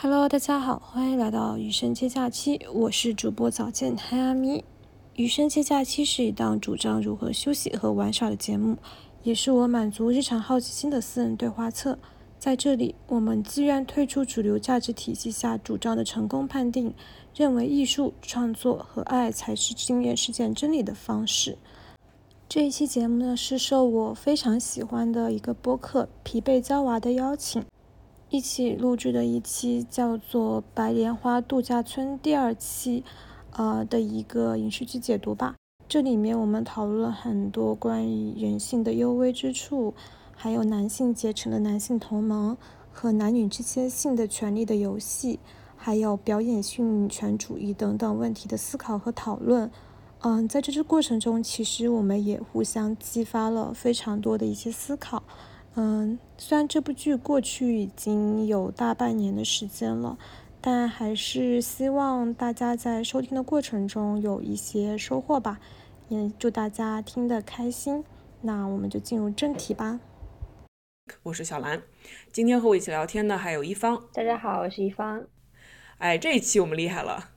Hello，大家好，欢迎来到余生接假期，我是主播早见嗨阿咪。余生接假期是一档主张如何休息和玩耍的节目，也是我满足日常好奇心的私人对话册。在这里，我们自愿退出主流价值体系下主张的成功判定，认为艺术创作和爱才是经验实践真理的方式。这一期节目呢，是受我非常喜欢的一个播客《疲惫娇娃》的邀请。一起录制的一期叫做《白莲花度假村》第二期，呃的一个影视剧解读吧。这里面我们讨论了很多关于人性的幽微之处，还有男性结成的男性同盟和男女之间性的权利的游戏，还有表演性女权主义等等问题的思考和讨论。嗯，在这支过程中，其实我们也互相激发了非常多的一些思考。嗯，虽然这部剧过去已经有大半年的时间了，但还是希望大家在收听的过程中有一些收获吧。也祝大家听得开心。那我们就进入正题吧。我是小兰，今天和我一起聊天的还有一方。大家好，我是一方。哎，这一期我们厉害了，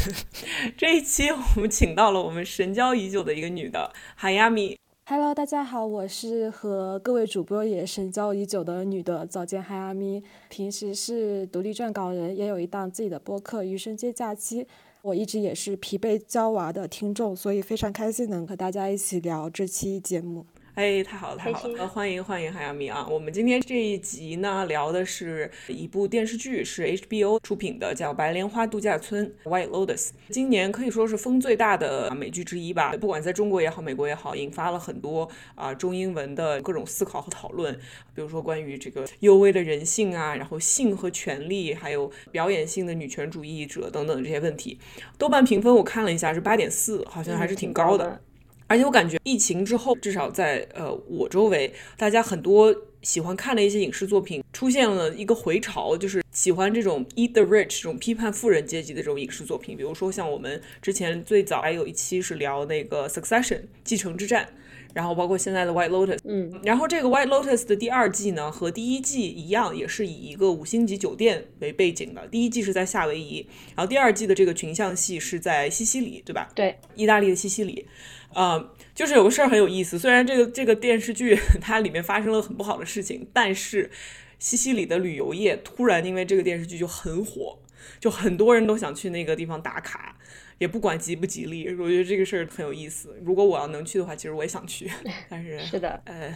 这一期我们请到了我们神交已久的一个女的，海亚米。Hello，大家好，我是和各位主播也神交已久的女的早间嗨阿咪，平时是独立撰稿人，也有一档自己的播客《余生皆假期》。我一直也是疲惫娇娃的听众，所以非常开心能和大家一起聊这期节目。哎，太好了，太好了！欢迎欢迎海洋米啊！我们今天这一集呢，聊的是一部电视剧，是 HBO 出品的，叫《白莲花度假村》（White Lotus）。今年可以说是风最大的美剧之一吧。不管在中国也好，美国也好，引发了很多啊中英文的各种思考和讨论。比如说关于这个幽微的人性啊，然后性和权利，还有表演性的女权主义者等等这些问题。豆瓣评分我看了一下是八点四，好像还是挺高的。而且我感觉疫情之后，至少在呃我周围，大家很多喜欢看的一些影视作品出现了一个回潮，就是喜欢这种 eat the rich 这种批判富人阶级的这种影视作品。比如说像我们之前最早还有一期是聊那个 Succession 继承之战，然后包括现在的 White Lotus，嗯，然后这个 White Lotus 的第二季呢和第一季一样，也是以一个五星级酒店为背景的。第一季是在夏威夷，然后第二季的这个群像戏是在西西里，对吧？对，意大利的西西里。呃，就是有个事儿很有意思，虽然这个这个电视剧它里面发生了很不好的事情，但是西西里的旅游业突然因为这个电视剧就很火，就很多人都想去那个地方打卡，也不管吉不吉利。我觉得这个事儿很有意思。如果我要能去的话，其实我也想去，但是是的，呃，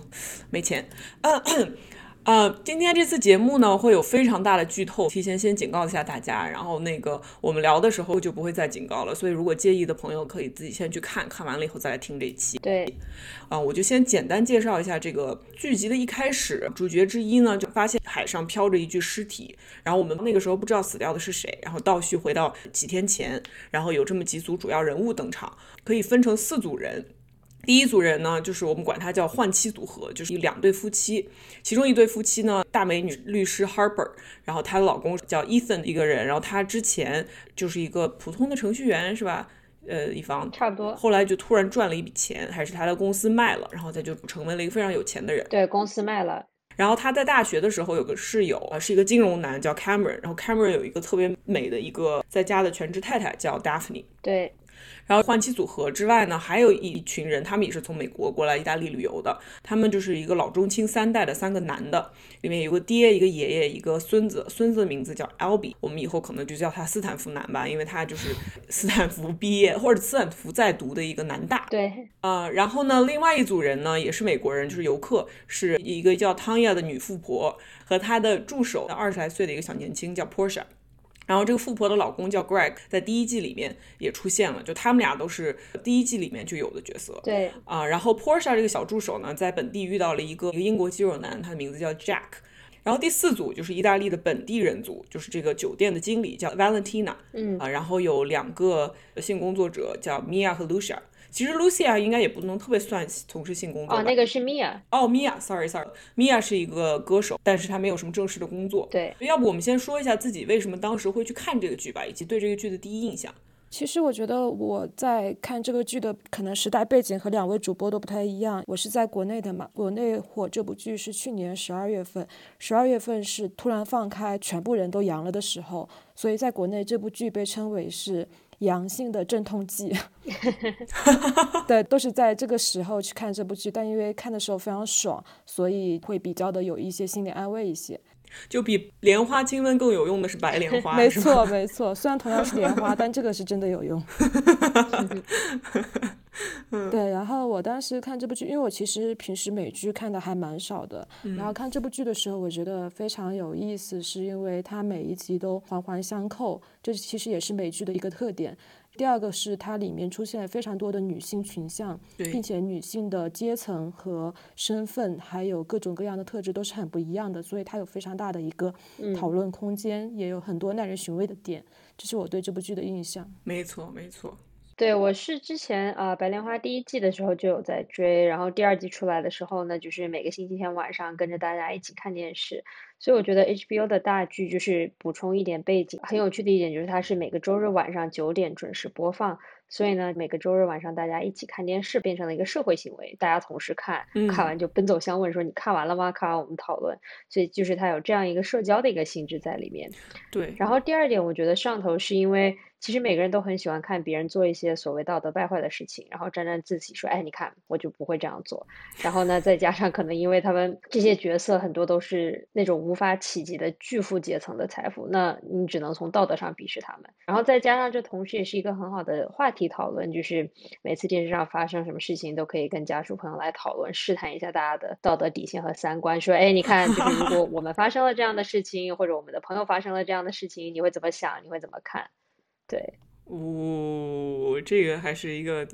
没钱。呃，今天这次节目呢会有非常大的剧透，提前先警告一下大家。然后那个我们聊的时候就不会再警告了，所以如果介意的朋友可以自己先去看看完了以后再来听这一期。对，啊，我就先简单介绍一下这个剧集的一开始，主角之一呢就发现海上漂着一具尸体，然后我们那个时候不知道死掉的是谁，然后倒叙回到几天前，然后有这么几组主要人物登场，可以分成四组人。第一组人呢，就是我们管他叫换妻组合，就是两对夫妻，其中一对夫妻呢，大美女律师 Harper，然后她的老公叫 Ethan 一个人，然后他之前就是一个普通的程序员，是吧？呃，一方差不多，后来就突然赚了一笔钱，还是他的公司卖了，然后他就成为了一个非常有钱的人。对，公司卖了。然后他在大学的时候有个室友啊，是一个金融男，叫 Cameron，然后 Cameron 有一个特别美的一个在家的全职太太叫 Daphne。对。然后换妻组合之外呢，还有一群人，他们也是从美国过来意大利旅游的。他们就是一个老中青三代的三个男的，里面有个爹，一个爷爷，一个孙子。孙子的名字叫 Albie，我们以后可能就叫他斯坦福男吧，因为他就是斯坦福毕业或者斯坦福在读的一个男大。对，呃，然后呢，另外一组人呢也是美国人，就是游客，是一个叫汤亚的女富婆和她的助手，二十来岁的一个小年轻叫 Portia。然后这个富婆的老公叫 Greg，在第一季里面也出现了，就他们俩都是第一季里面就有的角色。对啊，然后 Porsche 这个小助手呢，在本地遇到了一个一个英国肌肉男，他的名字叫 Jack。然后第四组就是意大利的本地人组，就是这个酒店的经理叫 Valentina。嗯啊，然后有两个性工作者叫 Mia 和 Lucia。其实 Lucia 应该也不能特别算从事性工作哦，那个是 Mia。哦，Mia，sorry sorry，Mia 是一个歌手，但是她没有什么正式的工作。对，要不我们先说一下自己为什么当时会去看这个剧吧，以及对这个剧的第一印象。其实我觉得我在看这个剧的可能时代背景和两位主播都不太一样。我是在国内的嘛，国内火这部剧是去年十二月份，十二月份是突然放开，全部人都阳了的时候，所以在国内这部剧被称为是阳性的镇痛剂。对，都是在这个时候去看这部剧，但因为看的时候非常爽，所以会比较的有一些心理安慰一些。就比莲花清瘟更有用的是白莲花，没错没错。虽然同样是莲花，但这个是真的有用。对，然后我当时看这部剧，因为我其实平时美剧看的还蛮少的，然后看这部剧的时候，我觉得非常有意思，是因为它每一集都环环相扣，这其实也是美剧的一个特点。第二个是它里面出现了非常多的女性群像，并且女性的阶层和身份，还有各种各样的特质都是很不一样的，所以它有非常大的一个讨论空间，也有很多耐人寻味的点，这是我对这部剧的印象。没错，没错。对，我是之前啊，《白莲花》第一季的时候就有在追，然后第二季出来的时候呢，就是每个星期天晚上跟着大家一起看电视。所以我觉得 HBO 的大剧就是补充一点背景，很有趣的一点就是它是每个周日晚上九点准时播放。所以呢，每个周日晚上大家一起看电视变成了一个社会行为，大家同时看，看完就奔走相问说你看完了吗？看完我们讨论。所以就是它有这样一个社交的一个性质在里面。对。然后第二点，我觉得上头是因为。其实每个人都很喜欢看别人做一些所谓道德败坏的事情，然后沾沾自喜说：“哎，你看，我就不会这样做。”然后呢，再加上可能因为他们这些角色很多都是那种无法企及的巨富阶层的财富，那你只能从道德上鄙视他们。然后再加上这同时也是一个很好的话题讨论，就是每次电视上发生什么事情都可以跟家属朋友来讨论，试探一下大家的道德底线和三观。说：“哎，你看，就是如果我们发生了这样的事情，或者我们的朋友发生了这样的事情，你会怎么想？你会怎么看？”对，哦，这个还是一个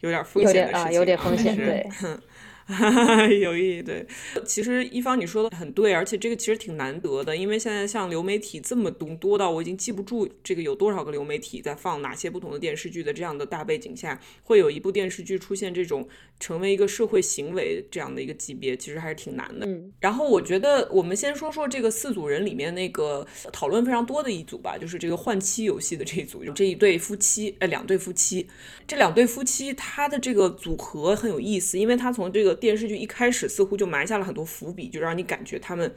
有点风险的事情，有点风险，对。有意义，对，其实一方你说的很对，而且这个其实挺难得的，因为现在像流媒体这么多，多到我已经记不住这个有多少个流媒体在放哪些不同的电视剧的这样的大背景下，会有一部电视剧出现这种成为一个社会行为这样的一个级别，其实还是挺难的。嗯，然后我觉得我们先说说这个四组人里面那个讨论非常多的一组吧，就是这个换妻游戏的这一组，这一对夫妻，哎，两对夫妻，这两对夫妻他的这个组合很有意思，因为他从这个电视剧一开始似乎就埋下了很多伏笔，就让你感觉他们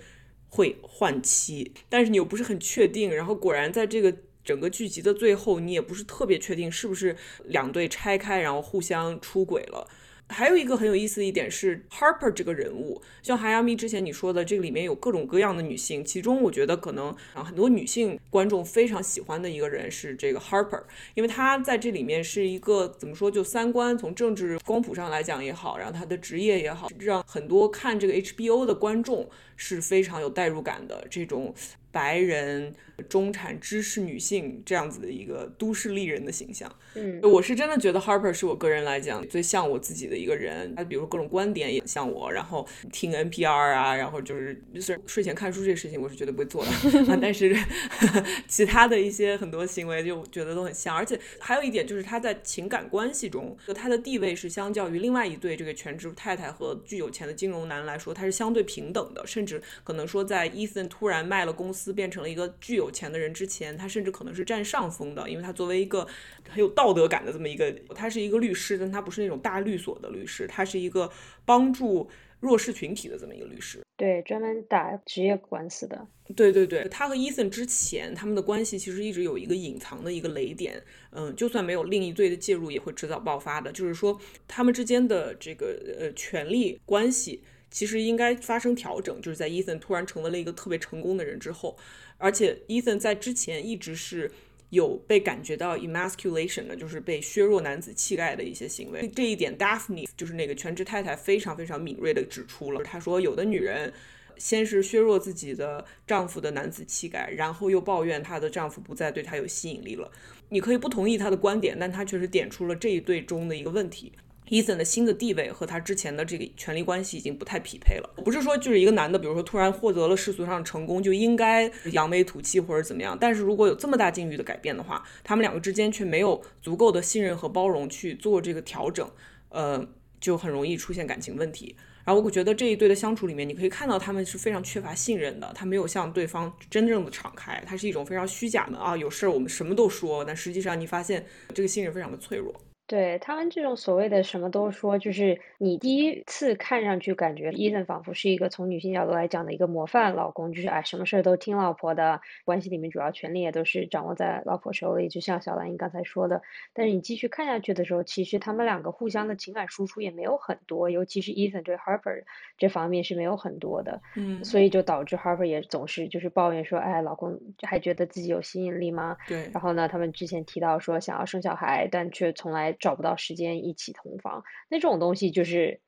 会换妻，但是你又不是很确定。然后果然在这个整个剧集的最后，你也不是特别确定是不是两对拆开，然后互相出轨了。还有一个很有意思的一点是，Harper 这个人物，像海亚米之前你说的，这个里面有各种各样的女性，其中我觉得可能啊很多女性观众非常喜欢的一个人是这个 Harper，因为她在这里面是一个怎么说，就三观从政治光谱上来讲也好，然后她的职业也好，让很多看这个 HBO 的观众是非常有代入感的这种。白人中产知识女性这样子的一个都市丽人的形象，嗯，我是真的觉得 Harper 是我个人来讲最像我自己的一个人。他比如各种观点也像我，然后听 NPR 啊，然后就是就是睡前看书这个事情，我是绝对不会做的。但是 其他的一些很多行为就觉得都很像。而且还有一点就是他在情感关系中，他的地位是相较于另外一对这个全职太太和巨有钱的金融男来说，他是相对平等的，甚至可能说在 Ethan 突然卖了公司。变成了一个巨有钱的人之前，他甚至可能是占上风的，因为他作为一个很有道德感的这么一个，他是一个律师，但他不是那种大律所的律师，他是一个帮助弱势群体的这么一个律师，对，专门打职业官司的。对对对，他和伊森之前他们的关系其实一直有一个隐藏的一个雷点，嗯，就算没有另一罪的介入，也会迟早爆发的，就是说他们之间的这个呃权力关系。其实应该发生调整，就是在 Ethan 突然成为了一个特别成功的人之后，而且 Ethan 在之前一直是有被感觉到 emasculation 的，就是被削弱男子气概的一些行为。这一点，Daphne 就是那个全职太太非常非常敏锐的指出了。她说，有的女人先是削弱自己的丈夫的男子气概，然后又抱怨她的丈夫不再对她有吸引力了。你可以不同意她的观点，但她确实点出了这一对中的一个问题。伊森的新的地位和他之前的这个权力关系已经不太匹配了。不是说就是一个男的，比如说突然获得了世俗上的成功，就应该扬眉吐气或者怎么样。但是如果有这么大境遇的改变的话，他们两个之间却没有足够的信任和包容去做这个调整，呃，就很容易出现感情问题。然后我觉得这一对的相处里面，你可以看到他们是非常缺乏信任的，他没有向对方真正的敞开，他是一种非常虚假的啊，有事儿我们什么都说，但实际上你发现这个信任非常的脆弱。对他们这种所谓的什么都说，就是你第一次看上去感觉伊森仿佛是一个从女性角度来讲的一个模范老公，就是哎什么事儿都听老婆的，关系里面主要权利也都是掌握在老婆手里，就像小兰你刚才说的。但是你继续看下去的时候，其实他们两个互相的情感输出也没有很多，尤其是伊森对 Harper 这方面是没有很多的，嗯，所以就导致 Harper 也总是就是抱怨说，哎，老公还觉得自己有吸引力吗？对。然后呢，他们之前提到说想要生小孩，但却从来。找不到时间一起同房，那这种东西就是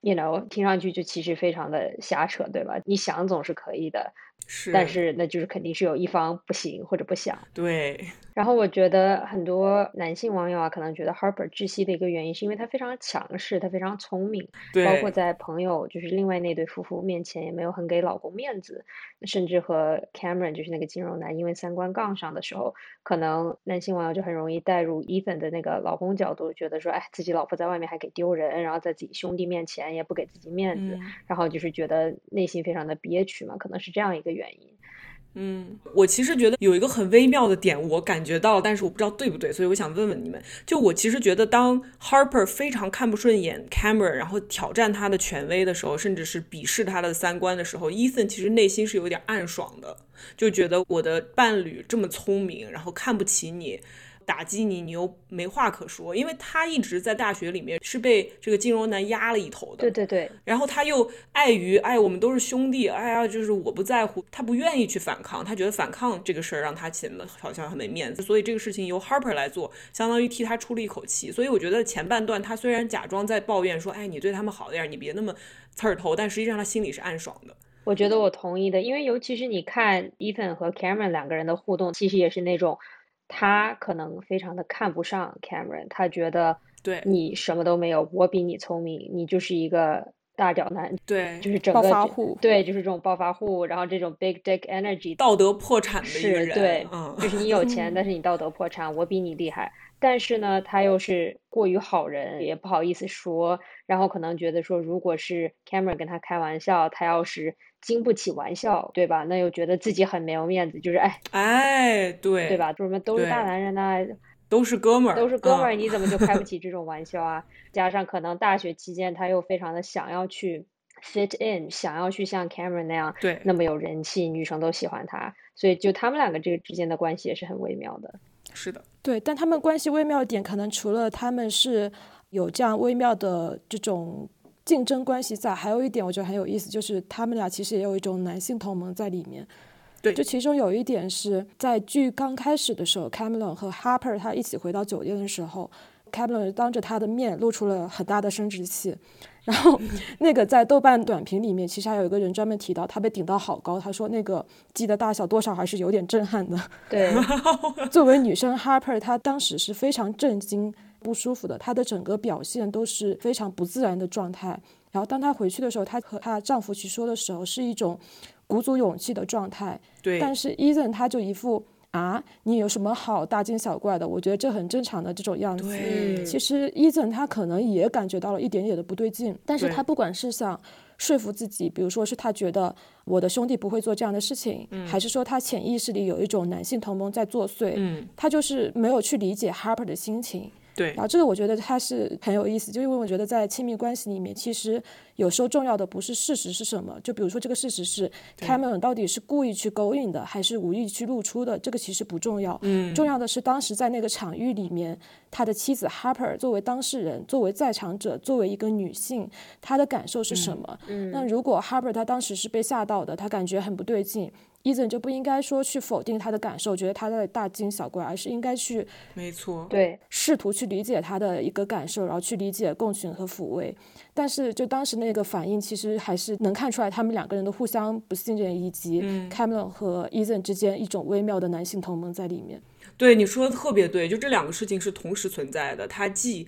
，you know，听上去就其实非常的瞎扯，对吧？你想总是可以的。是，但是那就是肯定是有一方不行或者不想。对。然后我觉得很多男性网友啊，可能觉得 Harper 窒息的一个原因，是因为他非常强势，他非常聪明，包括在朋友就是另外那对夫妇面前也没有很给老公面子，甚至和 Cameron 就是那个金融男因为三观杠上的时候，可能男性网友就很容易带入 Ethan 的那个老公角度，觉得说，哎，自己老婆在外面还给丢人，然后在自己兄弟面前也不给自己面子，然后就是觉得内心非常的憋屈嘛，可能是这样一个。原因，嗯，我其实觉得有一个很微妙的点，我感觉到，但是我不知道对不对，所以我想问问你们。就我其实觉得，当 Harper 非常看不顺眼 Cameron，然后挑战他的权威的时候，甚至是鄙视他的三观的时候，Ethan 其实内心是有点暗爽的，就觉得我的伴侣这么聪明，然后看不起你。打击你，你又没话可说，因为他一直在大学里面是被这个金融男压了一头的。对对对。然后他又碍于，哎，我们都是兄弟，哎呀，就是我不在乎，他不愿意去反抗，他觉得反抗这个事儿让他显得好像很没面子，所以这个事情由 Harper 来做，相当于替他出了一口气。所以我觉得前半段他虽然假装在抱怨说，哎，你对他们好点，你别那么刺儿头，但实际上他心里是暗爽的。我觉得我同意的，因为尤其是你看 Ethan 和 Cameron 两个人的互动，其实也是那种。他可能非常的看不上 Cameron，他觉得对。你什么都没有，我比你聪明，你就是一个大屌男，对，就是整个暴发户，对，就是这种暴发户，然后这种 big dick energy，道德破产的一个人，对，就是你有钱，但是你道德破产，我比你厉害，但是呢，他又是过于好人，也不好意思说，然后可能觉得说，如果是 Cameron 跟他开玩笑，他要是。经不起玩笑，对吧？那又觉得自己很没有面子，就是哎 哎，对对吧？就什么都是大男人呐，都是哥们儿，都是哥们儿，你怎么就开不 起这种玩笑啊？加上可能大学期间他又非常的想要去 fit in，想要去像 Cameron 那样，对，那么有人气，女生都喜欢他，所以就他们两个这个之间的关系也是很微妙的。是的，对，但他们关系微妙的点，可能除了他们是有这样微妙的这种。竞争关系在，还有一点我觉得很有意思，就是他们俩其实也有一种男性同盟在里面。对，就其中有一点是在剧刚开始的时候，Cameron 和 Harper 他一起回到酒店的时候，Cameron 当着他的面露出了很大的生殖器。然后那个在豆瓣短评里面，其实还有一个人专门提到他被顶到好高，他说那个鸡的大小多少还是有点震撼的。对，作为女生 Harper，她当时是非常震惊。不舒服的，她的整个表现都是非常不自然的状态。然后当她回去的时候，她和她丈夫去说的时候，是一种鼓足勇气的状态。对。但是 Ethan 他就一副啊，你有什么好大惊小怪的？我觉得这很正常的这种样子。其实 Ethan 他可能也感觉到了一点点的不对劲，但是他不管是想说服自己，比如说是他觉得我的兄弟不会做这样的事情，还是说他潜意识里有一种男性同盟在作祟，嗯，他就是没有去理解 Harper 的心情。对，然后这个我觉得它是很有意思，就因为我觉得在亲密关系里面，其实有时候重要的不是事实是什么，就比如说这个事实是 Cameron 到底是故意去勾引的，还是无意去露出的，这个其实不重要。嗯，重要的是当时在那个场域里面，他的妻子 Harper 作为当事人，作为在场者，作为一个女性，她的感受是什么？嗯，那如果 Harper 她当时是被吓到的，她感觉很不对劲。伊森就不应该说去否定他的感受，觉得他在大惊小怪，而是应该去，没错，对，试图去理解他的一个感受，然后去理解共情和抚慰。但是就当时那个反应，其实还是能看出来他们两个人的互相不信任，以及 Cameron 和伊森之间一种微妙的男性同盟在里面。对你说的特别对，就这两个事情是同时存在的，他既。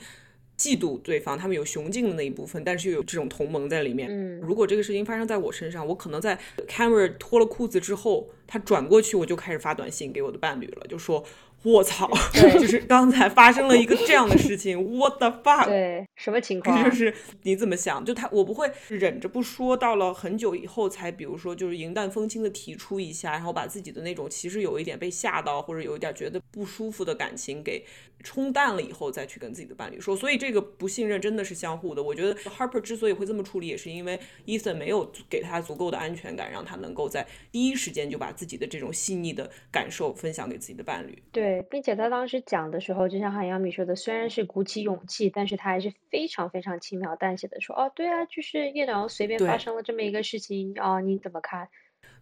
嫉妒对方，他们有雄竞的那一部分，但是又有这种同盟在里面。嗯，如果这个事情发生在我身上，我可能在 Cameron 脱了裤子之后，他转过去我就开始发短信给我的伴侣了，就说。我操！就是刚才发生了一个这样的事情，What the fuck？对，什么情况？就是你怎么想？就他，我不会忍着不说，到了很久以后才，比如说，就是云淡风轻的提出一下，然后把自己的那种其实有一点被吓到，或者有一点觉得不舒服的感情给冲淡了以后，再去跟自己的伴侣说。所以这个不信任真的是相互的。我觉得 Harper 之所以会这么处理，也是因为 Ethan 没有给他足够的安全感，让他能够在第一时间就把自己的这种细腻的感受分享给自己的伴侣。对。对，并且他当时讲的时候，就像韩阳米说的，虽然是鼓起勇气，但是他还是非常非常轻描淡写的说，哦，对啊，就是叶良随便发生了这么一个事情啊，你怎么看？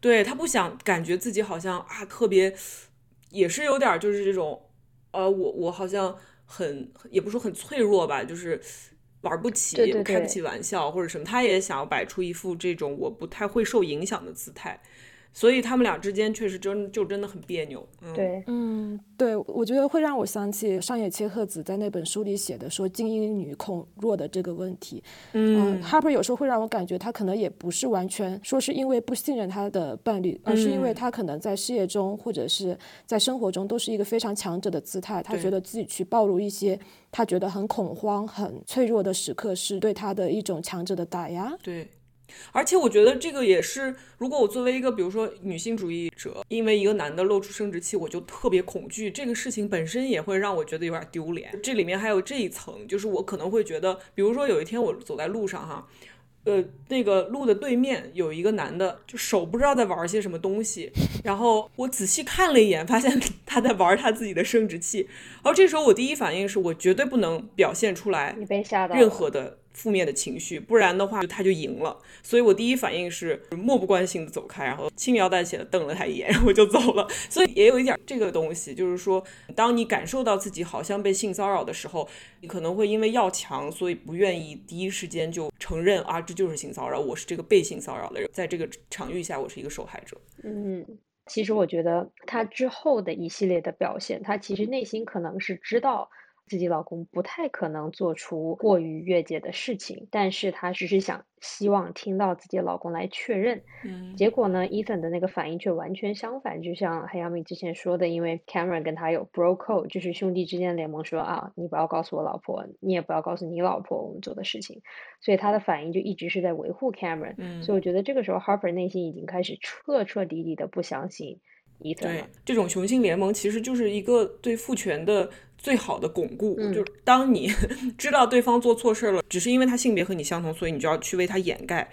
对他不想感觉自己好像啊特别，也是有点就是这种，呃，我我好像很也不说很脆弱吧，就是玩不起，开不起玩笑或者什么，他也想要摆出一副这种我不太会受影响的姿态。所以他们俩之间确实真就真的很别扭。对，嗯，对，我觉得会让我想起上野千鹤子在那本书里写的说精英女恐弱的这个问题。嗯，Harper 有时候会让我感觉他可能也不是完全说是因为不信任他的伴侣，而是因为他可能在事业中或者是在生活中都是一个非常强者的姿态，他觉得自己去暴露一些他觉得很恐慌、很脆弱的时刻是对他的一种强者的打压。对。而且我觉得这个也是，如果我作为一个比如说女性主义者，因为一个男的露出生殖器，我就特别恐惧，这个事情本身也会让我觉得有点丢脸。这里面还有这一层，就是我可能会觉得，比如说有一天我走在路上哈，呃，那个路的对面有一个男的，就手不知道在玩些什么东西，然后我仔细看了一眼，发现 他在玩他自己的生殖器，然后这时候我第一反应是我绝对不能表现出来你被吓到任何的。负面的情绪，不然的话他就赢了。所以我第一反应是漠不关心的走开，然后轻描淡写的瞪了他一眼，然后就走了。所以也有一点这个东西，就是说，当你感受到自己好像被性骚扰的时候，你可能会因为要强，所以不愿意第一时间就承认啊，这就是性骚扰，我是这个被性骚扰的人，在这个场域下，我是一个受害者。嗯，其实我觉得他之后的一系列的表现，他其实内心可能是知道。自己老公不太可能做出过于越界的事情，但是她只是想希望听到自己老公来确认。嗯，结果呢，Ethan 的那个反应却完全相反，就像黑亚米之前说的，因为 Cameron 跟他有 Bro Code，就是兄弟之间的联盟，说啊，你不要告诉我老婆，你也不要告诉你老婆我们做的事情，所以他的反应就一直是在维护 Cameron。嗯，所以我觉得这个时候 Harper 内心已经开始彻彻底底的不相信 Ethan 对，这种雄性联盟其实就是一个对父权的。最好的巩固，就是当你 知道对方做错事了，只是因为他性别和你相同，所以你就要去为他掩盖。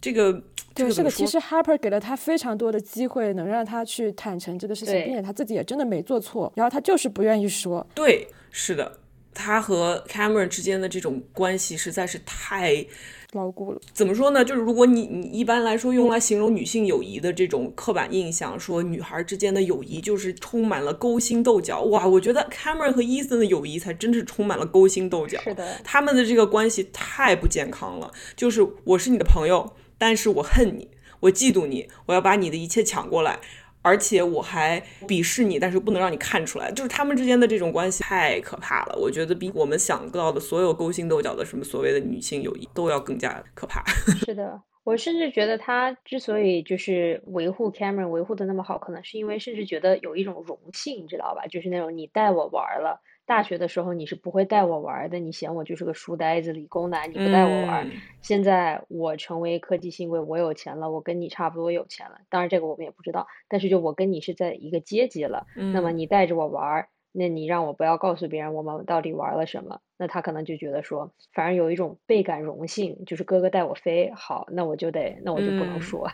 这个对，这个其实 Harper 给了他非常多的机会，能让他去坦诚这个事情，并且他自己也真的没做错，然后他就是不愿意说。对，是的，他和 Cameron 之间的这种关系实在是太。牢固了，怎么说呢？就是如果你你一般来说用来形容女性友谊的这种刻板印象，说女孩之间的友谊就是充满了勾心斗角。哇，我觉得 Cameron 和 Ethan 的友谊才真是充满了勾心斗角。是的，他们的这个关系太不健康了。就是我是你的朋友，但是我恨你，我嫉妒你，我要把你的一切抢过来。而且我还鄙视你，但是不能让你看出来，就是他们之间的这种关系太可怕了。我觉得比我们想到的所有勾心斗角的什么所谓的女性友谊都要更加可怕。是的，我甚至觉得他之所以就是维护 Cameron 维护的那么好，可能是因为甚至觉得有一种荣幸，你知道吧？就是那种你带我玩了。大学的时候你是不会带我玩的，你嫌我就是个书呆子、理工男，你不带我玩。现在我成为科技新贵，我有钱了，我跟你差不多有钱了。当然这个我们也不知道，但是就我跟你是在一个阶级了。那么你带着我玩，那你让我不要告诉别人我们到底玩了什么，那他可能就觉得说，反而有一种倍感荣幸，就是哥哥带我飞，好，那我就得，那我就不能说。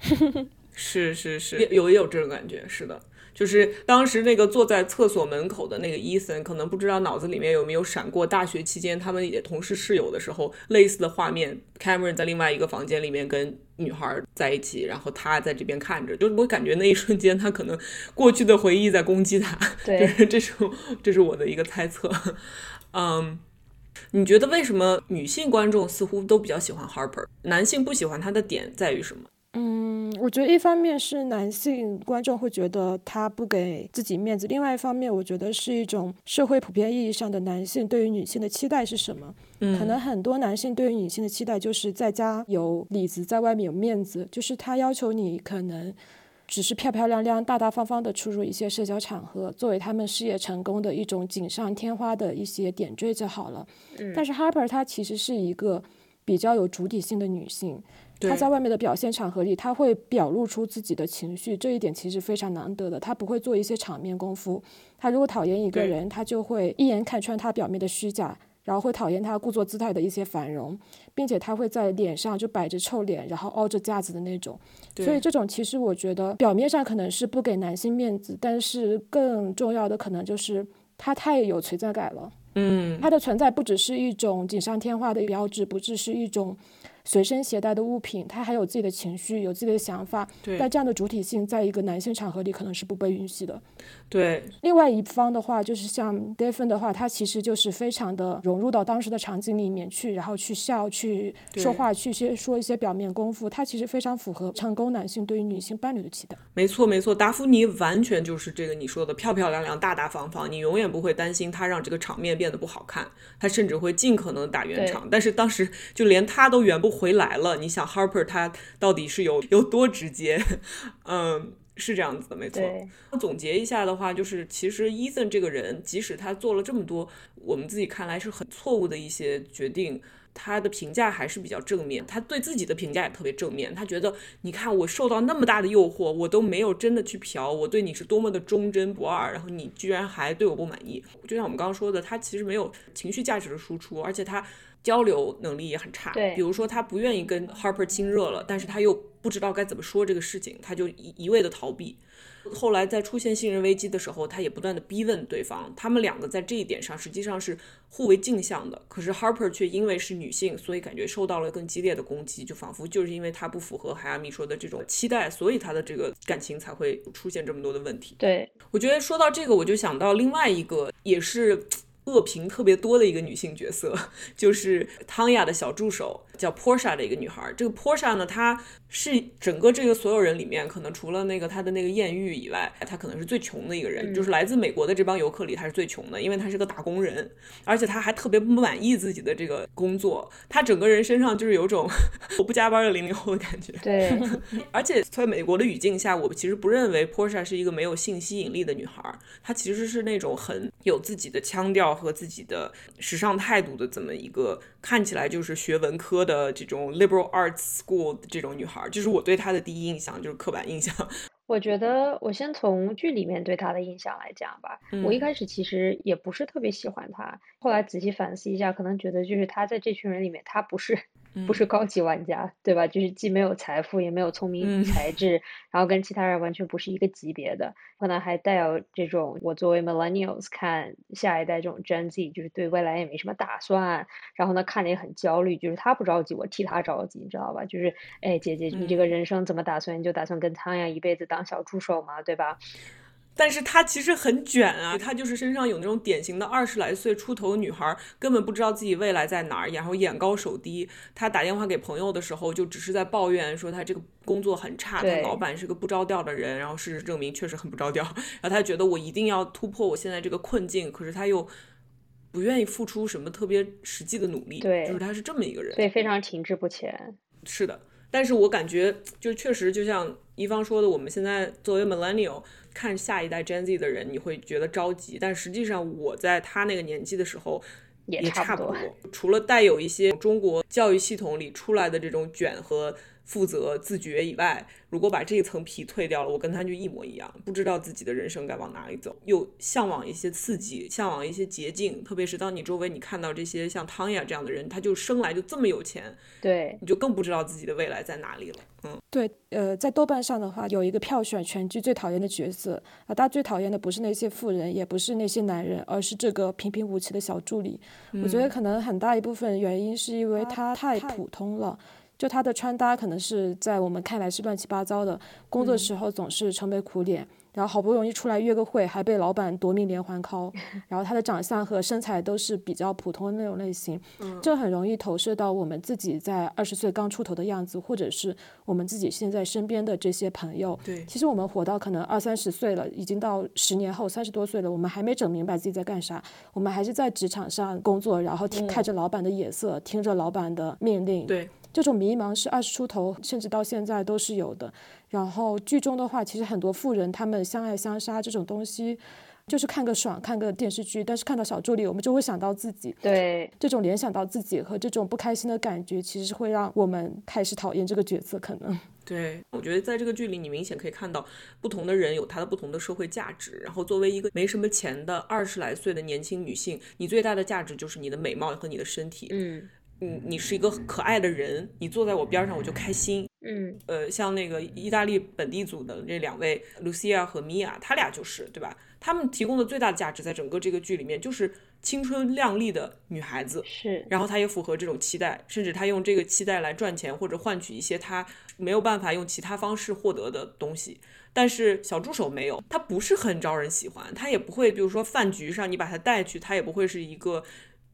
是是是，有也有这种感觉，是的。就是当时那个坐在厕所门口的那个伊森，可能不知道脑子里面有没有闪过大学期间他们也同是室友的时候类似的画面。Cameron 在另外一个房间里面跟女孩在一起，然后他在这边看着，就是我感觉那一瞬间他可能过去的回忆在攻击他。对，这是这是我的一个猜测。嗯，你觉得为什么女性观众似乎都比较喜欢 Harper，男性不喜欢他的点在于什么？嗯，我觉得一方面是男性观众会觉得他不给自己面子，另外一方面，我觉得是一种社会普遍意义上的男性对于女性的期待是什么？嗯，可能很多男性对于女性的期待就是在家有里子，在外面有面子，就是他要求你可能只是漂漂亮亮、大大方方的出入一些社交场合，作为他们事业成功的一种锦上添花的一些点缀就好了。嗯，但是 Harper 她其实是一个比较有主体性的女性，她在外面的表现场合里，他会表露出自己的情绪，这一点其实非常难得的。他不会做一些场面功夫，他如果讨厌一个人，他就会一眼看穿他表面的虚假。然后会讨厌他故作姿态的一些繁荣，并且他会在脸上就摆着臭脸，然后凹着架子的那种。所以这种其实我觉得表面上可能是不给男性面子，但是更重要的可能就是他太有存在感了。嗯，他的存在不只是一种锦上添花的标志，不只是一种。随身携带的物品，他还有自己的情绪，有自己的想法。对。但这样的主体性，在一个男性场合里，可能是不被允许的。对。另外一方的话，就是像 Devon 的话，他其实就是非常的融入到当时的场景里面去，然后去笑、去说话、去些说一些表面功夫。他其实非常符合成功男性对于女性伴侣的期待。没错，没错。达芙妮完全就是这个你说的漂漂亮亮、大大方方，你永远不会担心他让这个场面变得不好看。他甚至会尽可能打圆场。但是当时就连他都圆不回来了。你想 Harper 他到底是有 有多直接？嗯，是这样子的，没错。总结一下的话，就是其实 Ethan 这个人，即使他做了这么多我们自己看来是很错误的一些决定，他的评价还是比较正面。他对自己的评价也特别正面。他觉得，你看我受到那么大的诱惑，我都没有真的去嫖，我对你是多么的忠贞不二，然后你居然还对我不满意。就像我们刚刚说的，他其实没有情绪价值的输出，而且他。交流能力也很差，对，比如说他不愿意跟 Harper 亲热了，但是他又不知道该怎么说这个事情，他就一一味的逃避。后来在出现信任危机的时候，他也不断的逼问对方。他们两个在这一点上实际上是互为镜像的，可是 Harper 却因为是女性，所以感觉受到了更激烈的攻击，就仿佛就是因为她不符合海亚米说的这种期待，所以她的这个感情才会出现这么多的问题。对我觉得说到这个，我就想到另外一个也是。恶评特别多的一个女性角色，就是汤雅的小助手，叫 Porsche 的一个女孩。这个 Porsche 呢，她是整个这个所有人里面，可能除了那个她的那个艳遇以外，她可能是最穷的一个人。就是来自美国的这帮游客里，她是最穷的，因为她是个打工人，而且她还特别不满意自己的这个工作。她整个人身上就是有种 我不加班的零零后的感觉。对，而且在美国的语境下，我其实不认为 Porsche 是一个没有性吸引力的女孩。她其实是那种很有自己的腔调。和自己的时尚态度的这么一个看起来就是学文科的这种 liberal arts school 的这种女孩，就是我对她的第一印象，就是刻板印象。我觉得我先从剧里面对她的印象来讲吧。我一开始其实也不是特别喜欢她，后来仔细反思一下，可能觉得就是她在这群人里面，她不是。不是高级玩家，对吧？就是既没有财富，也没有聪明才智，然后跟其他人完全不是一个级别的，可能还带有这种我作为 millennials 看下一代这种 Gen Z，就是对未来也没什么打算，然后呢看的也很焦虑，就是他不着急，我替他着急，你知道吧？就是哎，姐姐，你这个人生怎么打算？你就打算跟汤阳一辈子当小助手吗？对吧？但是她其实很卷啊，她就是身上有那种典型的二十来岁出头的女孩，根本不知道自己未来在哪儿，然后眼高手低。她打电话给朋友的时候，就只是在抱怨说她这个工作很差，她老板是个不着调的人。然后事实证明确实很不着调。然后她觉得我一定要突破我现在这个困境，可是她又不愿意付出什么特别实际的努力。对，就是她是这么一个人，所以非常停滞不前。是的，但是我感觉就确实就像一方说的，我们现在作为 millennial。看下一代 Gen Z 的人，你会觉得着急，但实际上我在他那个年纪的时候也差不多，除了带有一些中国教育系统里出来的这种卷和。负责自觉以外，如果把这一层皮退掉了，我跟他就一模一样，不知道自己的人生该往哪里走，又向往一些刺激，向往一些捷径。特别是当你周围你看到这些像汤雅这样的人，他就生来就这么有钱，对，你就更不知道自己的未来在哪里了。嗯，对，呃，在豆瓣上的话，有一个票选全剧最讨厌的角色啊，大家最讨厌的不是那些富人，也不是那些男人，而是这个平平无奇的小助理。我觉得可能很大一部分原因是因为他太普通了。就他的穿搭可能是在我们看来是乱七八糟的，工作时候总是愁眉苦脸，然后好不容易出来约个会还被老板夺命连环 call，然后他的长相和身材都是比较普通的那种类型，这很容易投射到我们自己在二十岁刚出头的样子，或者是我们自己现在身边的这些朋友。对，其实我们活到可能二三十岁了，已经到十年后三十多岁了，我们还没整明白自己在干啥，我们还是在职场上工作，然后听看着老板的眼色，听着老板的命令。对。这种迷茫是二十出头，甚至到现在都是有的。然后剧中的话，其实很多富人他们相爱相杀这种东西。就是看个爽，看个电视剧，但是看到小助理，我们就会想到自己。对，这种联想到自己和这种不开心的感觉，其实是会让我们开始讨厌这个角色。可能，对我觉得在这个剧里，你明显可以看到不同的人有他的不同的社会价值。然后，作为一个没什么钱的二十来岁的年轻女性，你最大的价值就是你的美貌和你的身体。嗯。嗯，你是一个可爱的人，你坐在我边上我就开心。嗯，呃，像那个意大利本地组的这两位 Lucia 和 Mia，他俩就是对吧？他们提供的最大的价值在整个这个剧里面就是青春靓丽的女孩子。是，然后她也符合这种期待，甚至她用这个期待来赚钱或者换取一些她没有办法用其他方式获得的东西。但是小助手没有，他不是很招人喜欢，他也不会，比如说饭局上你把他带去，他也不会是一个。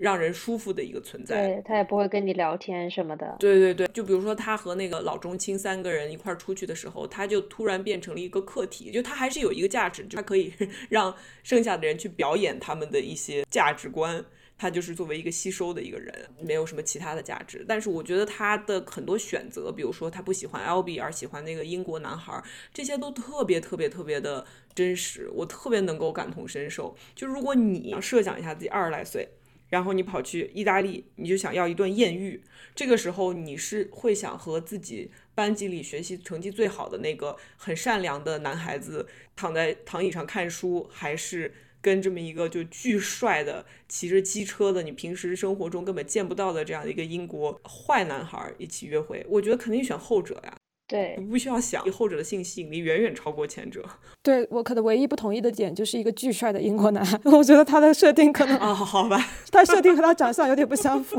让人舒服的一个存在，对他也不会跟你聊天什么的。对对对，就比如说他和那个老中青三个人一块儿出去的时候，他就突然变成了一个客体，就他还是有一个价值，就他可以 让剩下的人去表演他们的一些价值观，他就是作为一个吸收的一个人，没有什么其他的价值。但是我觉得他的很多选择，比如说他不喜欢 L B 而喜欢那个英国男孩，这些都特别特别特别的真实，我特别能够感同身受。就如果你设想一下自己二十来岁。然后你跑去意大利，你就想要一顿艳遇。这个时候你是会想和自己班级里学习成绩最好的那个很善良的男孩子躺在躺椅上看书，还是跟这么一个就巨帅的骑着机车的你平时生活中根本见不到的这样的一个英国坏男孩一起约会？我觉得肯定选后者呀。对，不需要想，后者的性吸引力远远超过前者。对我可能唯一不同意的点就是一个巨帅的英国男，我觉得他的设定可能啊，好吧，他设定和他长相有点不相符。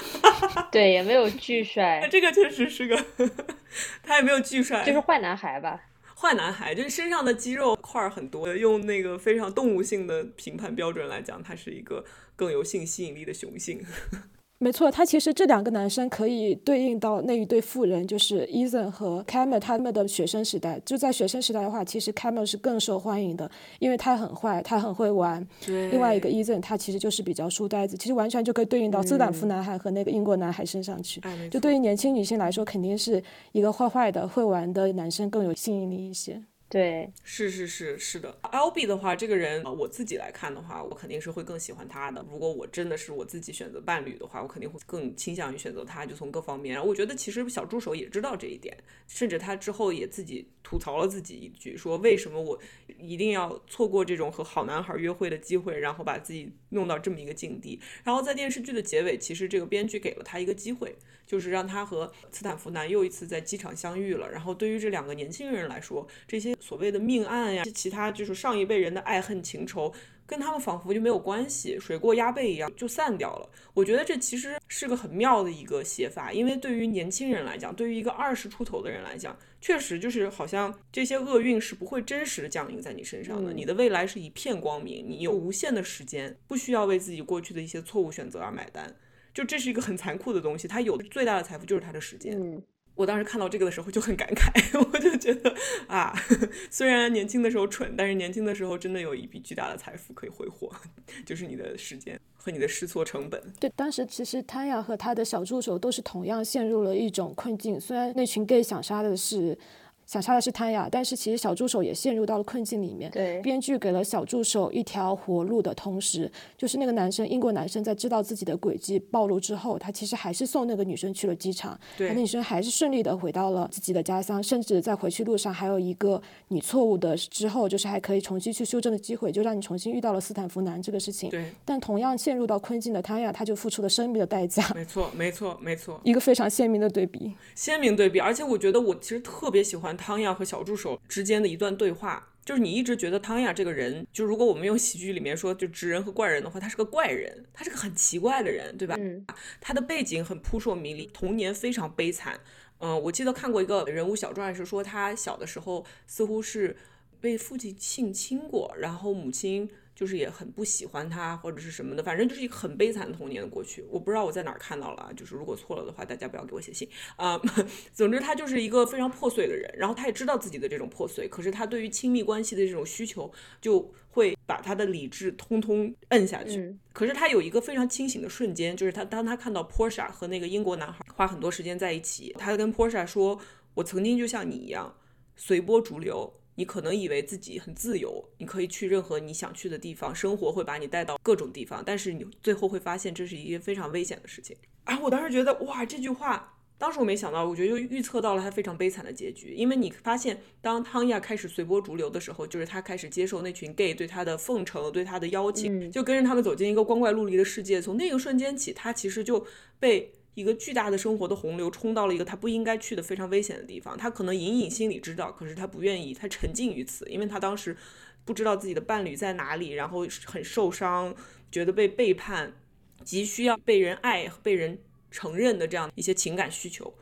对，也没有巨帅，这个确实是个，他也没有巨帅，就是坏男孩吧？坏男孩就是身上的肌肉块很多，用那个非常动物性的评判标准来讲，他是一个更有性吸引力的雄性。没错，他其实这两个男生可以对应到那一对富人，就是 Ethan 和 Cameron 他们的学生时代。就在学生时代的话，其实 Cameron 是更受欢迎的，因为他很坏，他很会玩。另外一个 Ethan 他其实就是比较书呆子，其实完全就可以对应到斯坦福男孩和那个英国男孩身上去。就对于年轻女性来说，肯定是一个坏坏的、会玩的男生更有吸引力一些。对，是是是是的，L B 的话，这个人我自己来看的话，我肯定是会更喜欢他的。如果我真的是我自己选择伴侣的话，我肯定会更倾向于选择他。就从各方面，我觉得其实小助手也知道这一点，甚至他之后也自己吐槽了自己一句，说为什么我一定要错过这种和好男孩约会的机会，然后把自己弄到这么一个境地。然后在电视剧的结尾，其实这个编剧给了他一个机会。就是让他和斯坦福男又一次在机场相遇了。然后对于这两个年轻人来说，这些所谓的命案呀，其他就是上一辈人的爱恨情仇，跟他们仿佛就没有关系，水过鸭背一样就散掉了。我觉得这其实是个很妙的一个写法，因为对于年轻人来讲，对于一个二十出头的人来讲，确实就是好像这些厄运是不会真实的降临在你身上的。你的未来是一片光明，你有无限的时间，不需要为自己过去的一些错误选择而买单。就这是一个很残酷的东西，他有的最大的财富就是他的时间。嗯，我当时看到这个的时候就很感慨，我就觉得啊，虽然年轻的时候蠢，但是年轻的时候真的有一笔巨大的财富可以挥霍，就是你的时间和你的试错成本。对，当时其实汤雅和他的小助手都是同样陷入了一种困境，虽然那群 gay 想杀的是。想杀的是他呀，但是其实小助手也陷入到了困境里面。对，编剧给了小助手一条活路的同时，就是那个男生，英国男生在知道自己的轨迹暴露之后，他其实还是送那个女生去了机场。对，那女生还是顺利的回到了自己的家乡，甚至在回去路上还有一个你错误的之后，就是还可以重新去修正的机会，就让你重新遇到了斯坦福男这个事情。对，但同样陷入到困境的他呀，他就付出了生命的代价。没错，没错，没错，一个非常鲜明的对比。鲜明对比，而且我觉得我其实特别喜欢汤亚和小助。助手之间的一段对话，就是你一直觉得汤亚这个人，就如果我们用喜剧里面说，就直人和怪人的话，他是个怪人，他是个很奇怪的人，对吧？嗯，他的背景很扑朔迷离，童年非常悲惨。嗯，我记得看过一个人物小传，是说他小的时候似乎是被父亲性侵过，然后母亲。就是也很不喜欢他或者是什么的，反正就是一个很悲惨的童年的过去。我不知道我在哪儿看到了，就是如果错了的话，大家不要给我写信啊。总之，他就是一个非常破碎的人，然后他也知道自己的这种破碎，可是他对于亲密关系的这种需求，就会把他的理智通通摁下去。可是他有一个非常清醒的瞬间，就是他当他看到 Portia 和那个英国男孩花很多时间在一起，他跟 Portia 说：“我曾经就像你一样。”随波逐流。你可能以为自己很自由，你可以去任何你想去的地方，生活会把你带到各种地方，但是你最后会发现这是一件非常危险的事情。啊，我当时觉得哇，这句话当时我没想到，我觉得就预测到了他非常悲惨的结局。因为你发现，当汤亚开始随波逐流的时候，就是他开始接受那群 gay 对他的奉承，对他的邀请，就跟着他们走进一个光怪陆离的世界。从那个瞬间起，他其实就被。一个巨大的生活的洪流冲到了一个他不应该去的非常危险的地方，他可能隐隐心里知道，可是他不愿意，他沉浸于此，因为他当时不知道自己的伴侣在哪里，然后很受伤，觉得被背叛，急需要被人爱、被人承认的这样一些情感需求，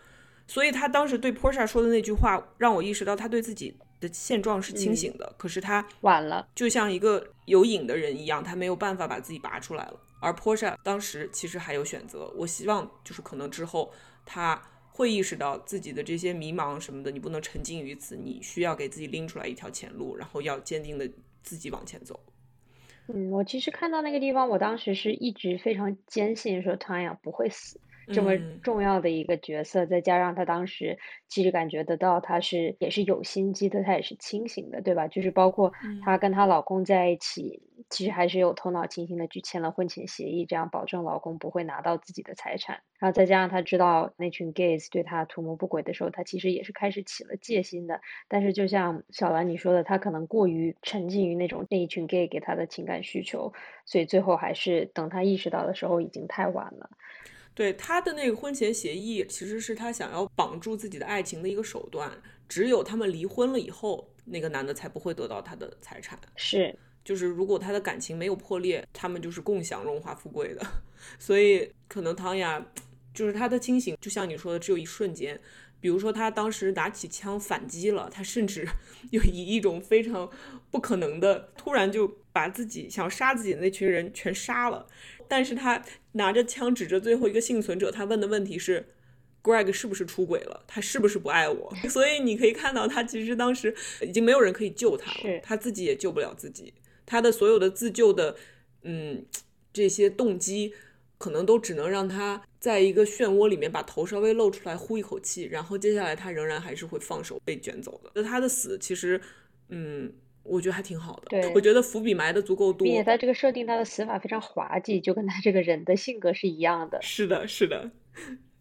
所以他当时对 Portia 说的那句话，让我意识到他对自己的现状是清醒的，可是他晚了，就像一个有瘾的人一样，他没有办法把自己拔出来了。而坡上当时其实还有选择，我希望就是可能之后他会意识到自己的这些迷茫什么的，你不能沉浸于此，你需要给自己拎出来一条前路，然后要坚定的自己往前走。嗯，我其实看到那个地方，我当时是一直非常坚信说汤雅不会死。这么重要的一个角色，再加上他当时其实感觉得到他是也是有心机的，他也是清醒的，对吧？就是包括她跟她老公在一起，其实还是有头脑清醒的去签了婚前协议，这样保证老公不会拿到自己的财产。然后再加上她知道那群 gays 对她图谋不轨的时候，她其实也是开始起了戒心的。但是就像小兰你说的，她可能过于沉浸于那种那一群 gay 给她的情感需求，所以最后还是等她意识到的时候已经太晚了。对他的那个婚前协议，其实是他想要绑住自己的爱情的一个手段。只有他们离婚了以后，那个男的才不会得到他的财产。是，就是如果他的感情没有破裂，他们就是共享荣华富贵的。所以可能唐雅，就是他的清醒，就像你说的，只有一瞬间。比如说他当时拿起枪反击了，他甚至 有以一种非常不可能的，突然就把自己想杀自己的那群人全杀了。但是他拿着枪指着最后一个幸存者，他问的问题是：Greg 是不是出轨了？他是不是不爱我？所以你可以看到，他其实当时已经没有人可以救他了，他自己也救不了自己。他的所有的自救的，嗯，这些动机，可能都只能让他在一个漩涡里面把头稍微露出来，呼一口气，然后接下来他仍然还是会放手被卷走的。那他的死，其实，嗯。我觉得还挺好的，对，我觉得伏笔埋的足够多，并且他这个设定，他的死法非常滑稽，就跟他这个人的性格是一样的。是的，是的，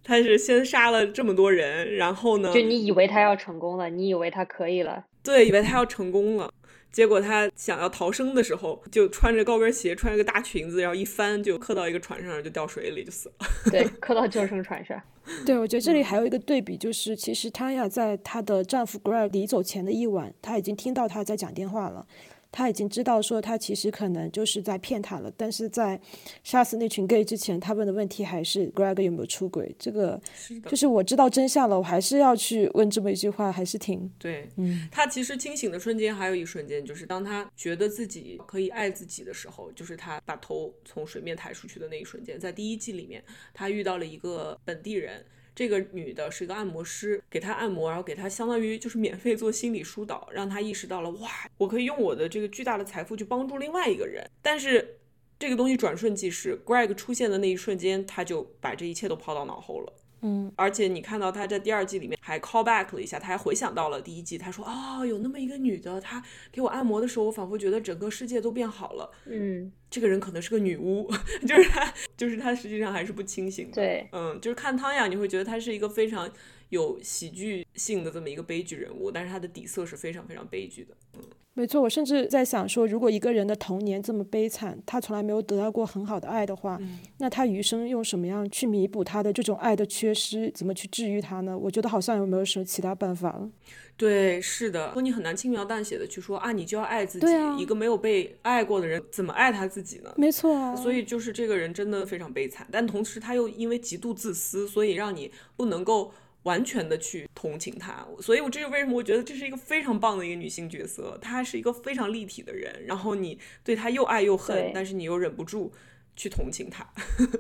他是先杀了这么多人，然后呢，就你以为他要成功了，你以为他可以了，对，以为他要成功了。结果他想要逃生的时候，就穿着高跟鞋，穿着个大裙子，然后一翻就磕到一个船上，就掉水里就死了。对，磕到救生船上。对，我觉得这里还有一个对比，就是其实汤雅在她的丈夫 Greg 离走前的一晚，她已经听到他在讲电话了。他已经知道说他其实可能就是在骗他了，但是在杀死那群 gay 之前，他问的问题还是 Greg 有没有出轨。这个就是我知道真相了，我还是要去问这么一句话，还是挺对。嗯，他其实清醒的瞬间还有一瞬间，就是当他觉得自己可以爱自己的时候，就是他把头从水面抬出去的那一瞬间。在第一季里面，他遇到了一个本地人。这个女的是一个按摩师，给她按摩，然后给她相当于就是免费做心理疏导，让她意识到了哇，我可以用我的这个巨大的财富去帮助另外一个人。但是这个东西转瞬即逝，Greg 出现的那一瞬间，他就把这一切都抛到脑后了。嗯，而且你看到他在第二季里面还 call back 了一下，他还回想到了第一季，他说哦，有那么一个女的，她给我按摩的时候，我仿佛觉得整个世界都变好了。嗯，这个人可能是个女巫，就是他，就是他实际上还是不清醒的。对，嗯，就是看汤雅，你会觉得他是一个非常有喜剧性的这么一个悲剧人物，但是他的底色是非常非常悲剧的。嗯。没错，我甚至在想说，如果一个人的童年这么悲惨，他从来没有得到过很好的爱的话，那他余生用什么样去弥补他的这种爱的缺失？怎么去治愈他呢？我觉得好像有没有什么其他办法了？对，是的，说你很难轻描淡写的去说啊，你就要爱自己。一个没有被爱过的人怎么爱他自己呢？没错啊。所以就是这个人真的非常悲惨，但同时他又因为极度自私，所以让你不能够。完全的去同情她，所以我这就为什么我觉得这是一个非常棒的一个女性角色，她是一个非常立体的人，然后你对她又爱又恨，但是你又忍不住去同情她，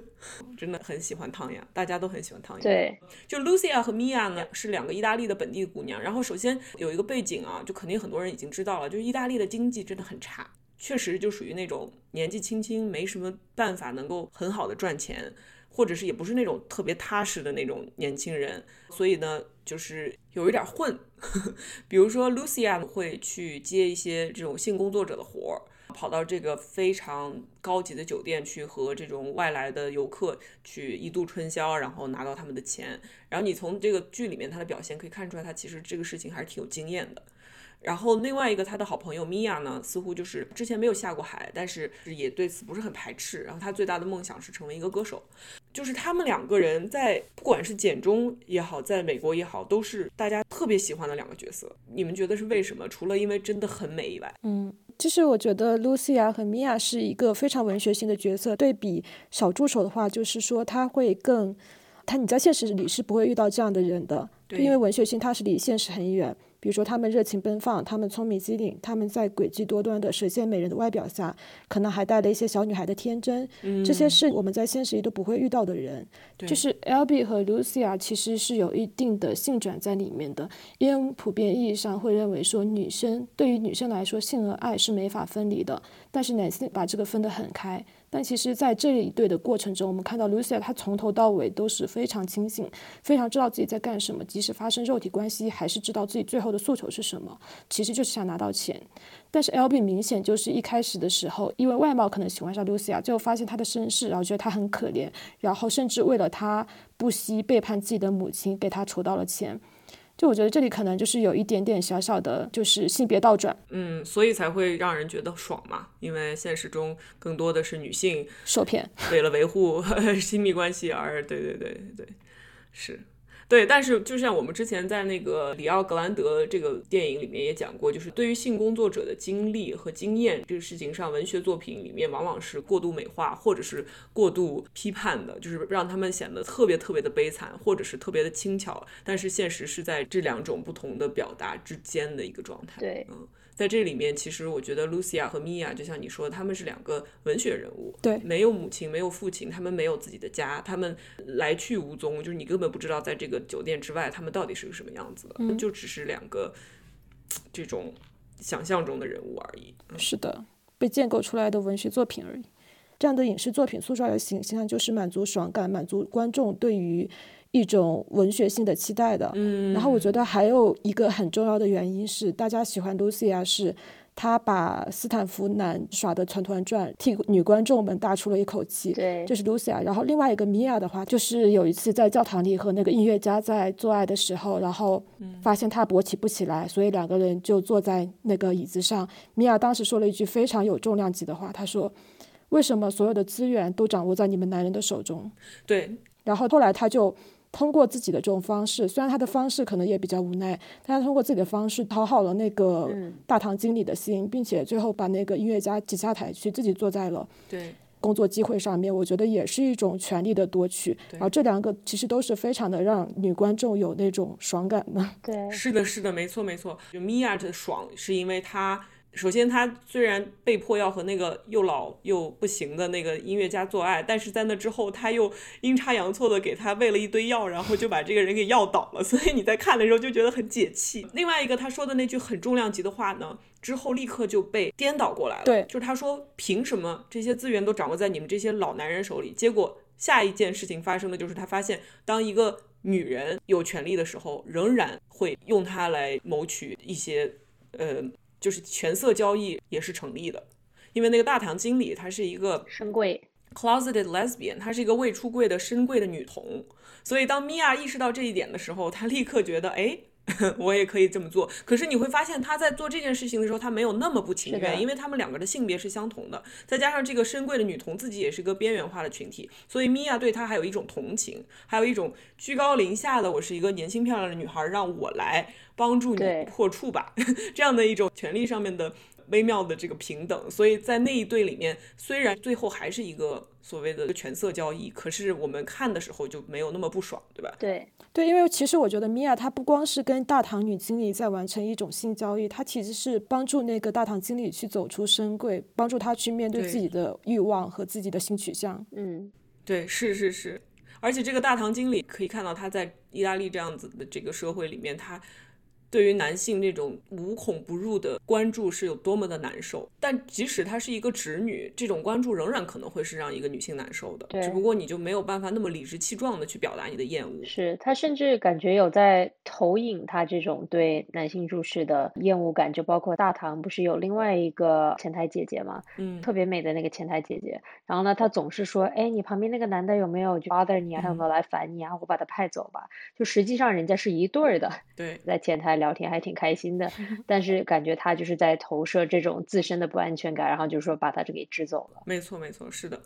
真的很喜欢汤雅，大家都很喜欢汤雅。对，就 Lucia 和 Mia 呢是两个意大利的本地姑娘，然后首先有一个背景啊，就肯定很多人已经知道了，就是意大利的经济真的很差，确实就属于那种年纪轻轻没什么办法能够很好的赚钱。或者是也不是那种特别踏实的那种年轻人，所以呢，就是有一点混。比如说，Lucia 会去接一些这种性工作者的活儿。跑到这个非常高级的酒店去和这种外来的游客去一度春宵，然后拿到他们的钱。然后你从这个剧里面他的表现可以看出来，他其实这个事情还是挺有经验的。然后另外一个他的好朋友米娅呢，似乎就是之前没有下过海，但是也对此不是很排斥。然后他最大的梦想是成为一个歌手。就是他们两个人在不管是简中也好，在美国也好，都是大家特别喜欢的两个角色。你们觉得是为什么？除了因为真的很美以外，嗯。其实我觉得 Lucia 和 Mia 是一个非常文学性的角色。对比小助手的话，就是说他会更，他你在现实里是不会遇到这样的人的，因为文学性它是离现实很远。比如说，他们热情奔放，他们聪明机灵，他们在诡计多端的蛇蝎美人的外表下，可能还带了一些小女孩的天真。这些是我们在现实里都不会遇到的人。就是 Albie 和 Lucia 其实是有一定的性转在里面的，因为普遍意义上会认为说，女生对于女生来说，性和爱是没法分离的，但是男性把这个分得很开。但其实，在这一对的过程中，我们看到 Lucia 她从头到尾都是非常清醒，非常知道自己在干什么，即使发生肉体关系，还是知道自己最后的诉求是什么，其实就是想拿到钱。但是 LB 明显就是一开始的时候，因为外貌可能喜欢上 Lucia，最后发现她的身世，然后觉得她很可怜，然后甚至为了她不惜背叛自己的母亲，给她筹到了钱。就我觉得这里可能就是有一点点小小的，就是性别倒转，嗯，所以才会让人觉得爽嘛，因为现实中更多的是女性受骗，为了维护 亲密关系而，对对对对，是。对，但是就像我们之前在那个里奥格兰德这个电影里面也讲过，就是对于性工作者的经历和经验这个事情上，文学作品里面往往是过度美化或者是过度批判的，就是让他们显得特别特别的悲惨，或者是特别的轻巧。但是现实是在这两种不同的表达之间的一个状态。对，嗯。在这里面，其实我觉得 Lucia 和 Mia 就像你说，他们是两个文学人物，对，没有母亲，没有父亲，他们没有自己的家，他们来去无踪，就是你根本不知道在这个酒店之外，他们到底是个什么样子的，就只是两个这种想象中的人物而已。是的，被建构出来的文学作品而已。这样的影视作品塑造的形象，就是满足爽感，满足观众对于。一种文学性的期待的，嗯，然后我觉得还有一个很重要的原因是，大家喜欢 Lucia 是，他把斯坦福男耍的团团转，替女观众们大出了一口气，对，这是 Lucia。然后另外一个 Mia 的话，就是有一次在教堂里和那个音乐家在做爱的时候，然后发现他勃起不起来，所以两个人就坐在那个椅子上。Mia 当时说了一句非常有重量级的话，她说：“为什么所有的资源都掌握在你们男人的手中？”对，然后后来他就。通过自己的这种方式，虽然他的方式可能也比较无奈，但他通过自己的方式讨好了那个大堂经理的心，并且最后把那个音乐家挤下台去，自己坐在了对工作机会上面。我觉得也是一种权力的夺取。然后这两个其实都是非常的让女观众有那种爽感的。对，是的，是的，没错，没错。就米娅的爽是因为她。首先，他虽然被迫要和那个又老又不行的那个音乐家做爱，但是在那之后，他又阴差阳错的给他喂了一堆药，然后就把这个人给药倒了。所以你在看的时候就觉得很解气。另外一个他说的那句很重量级的话呢，之后立刻就被颠倒过来了。对，就是他说凭什么这些资源都掌握在你们这些老男人手里？结果下一件事情发生的就是他发现，当一个女人有权利的时候，仍然会用它来谋取一些呃。就是权色交易也是成立的，因为那个大堂经理她是一个深柜 closeted lesbian，她是一个未出柜的深柜的女童，所以当米娅意识到这一点的时候，她立刻觉得，哎。我也可以这么做，可是你会发现他在做这件事情的时候，他没有那么不情愿，因为他们两个的性别是相同的，再加上这个深贵的女童自己也是个边缘化的群体，所以米娅对她还有一种同情，还有一种居高临下的，我是一个年轻漂亮的女孩，让我来帮助你破处吧，这样的一种权利上面的。微妙的这个平等，所以在那一对里面，虽然最后还是一个所谓的权色交易，可是我们看的时候就没有那么不爽，对吧？对对，因为其实我觉得米娅她不光是跟大堂女经理在完成一种性交易，她其实是帮助那个大堂经理去走出深柜，帮助他去面对自己的欲望和自己的性取向。嗯，对，是是是，而且这个大堂经理可以看到他在意大利这样子的这个社会里面，他。对于男性那种无孔不入的关注是有多么的难受。但即使她是一个直女，这种关注仍然可能会是让一个女性难受的。只不过你就没有办法那么理直气壮的去表达你的厌恶。是她甚至感觉有在投影她这种对男性注视的厌恶感，就包括大唐不是有另外一个前台姐姐吗？嗯，特别美的那个前台姐姐。然后呢，她总是说：“哎，你旁边那个男的有没有 bother 你啊？有没有来烦你啊？我把他派走吧。”就实际上人家是一对儿的。对，在前台聊天还挺开心的，但是感觉他就是在投射这种自身的不安全感，然后就是说把他这给支走了。没错，没错，是的。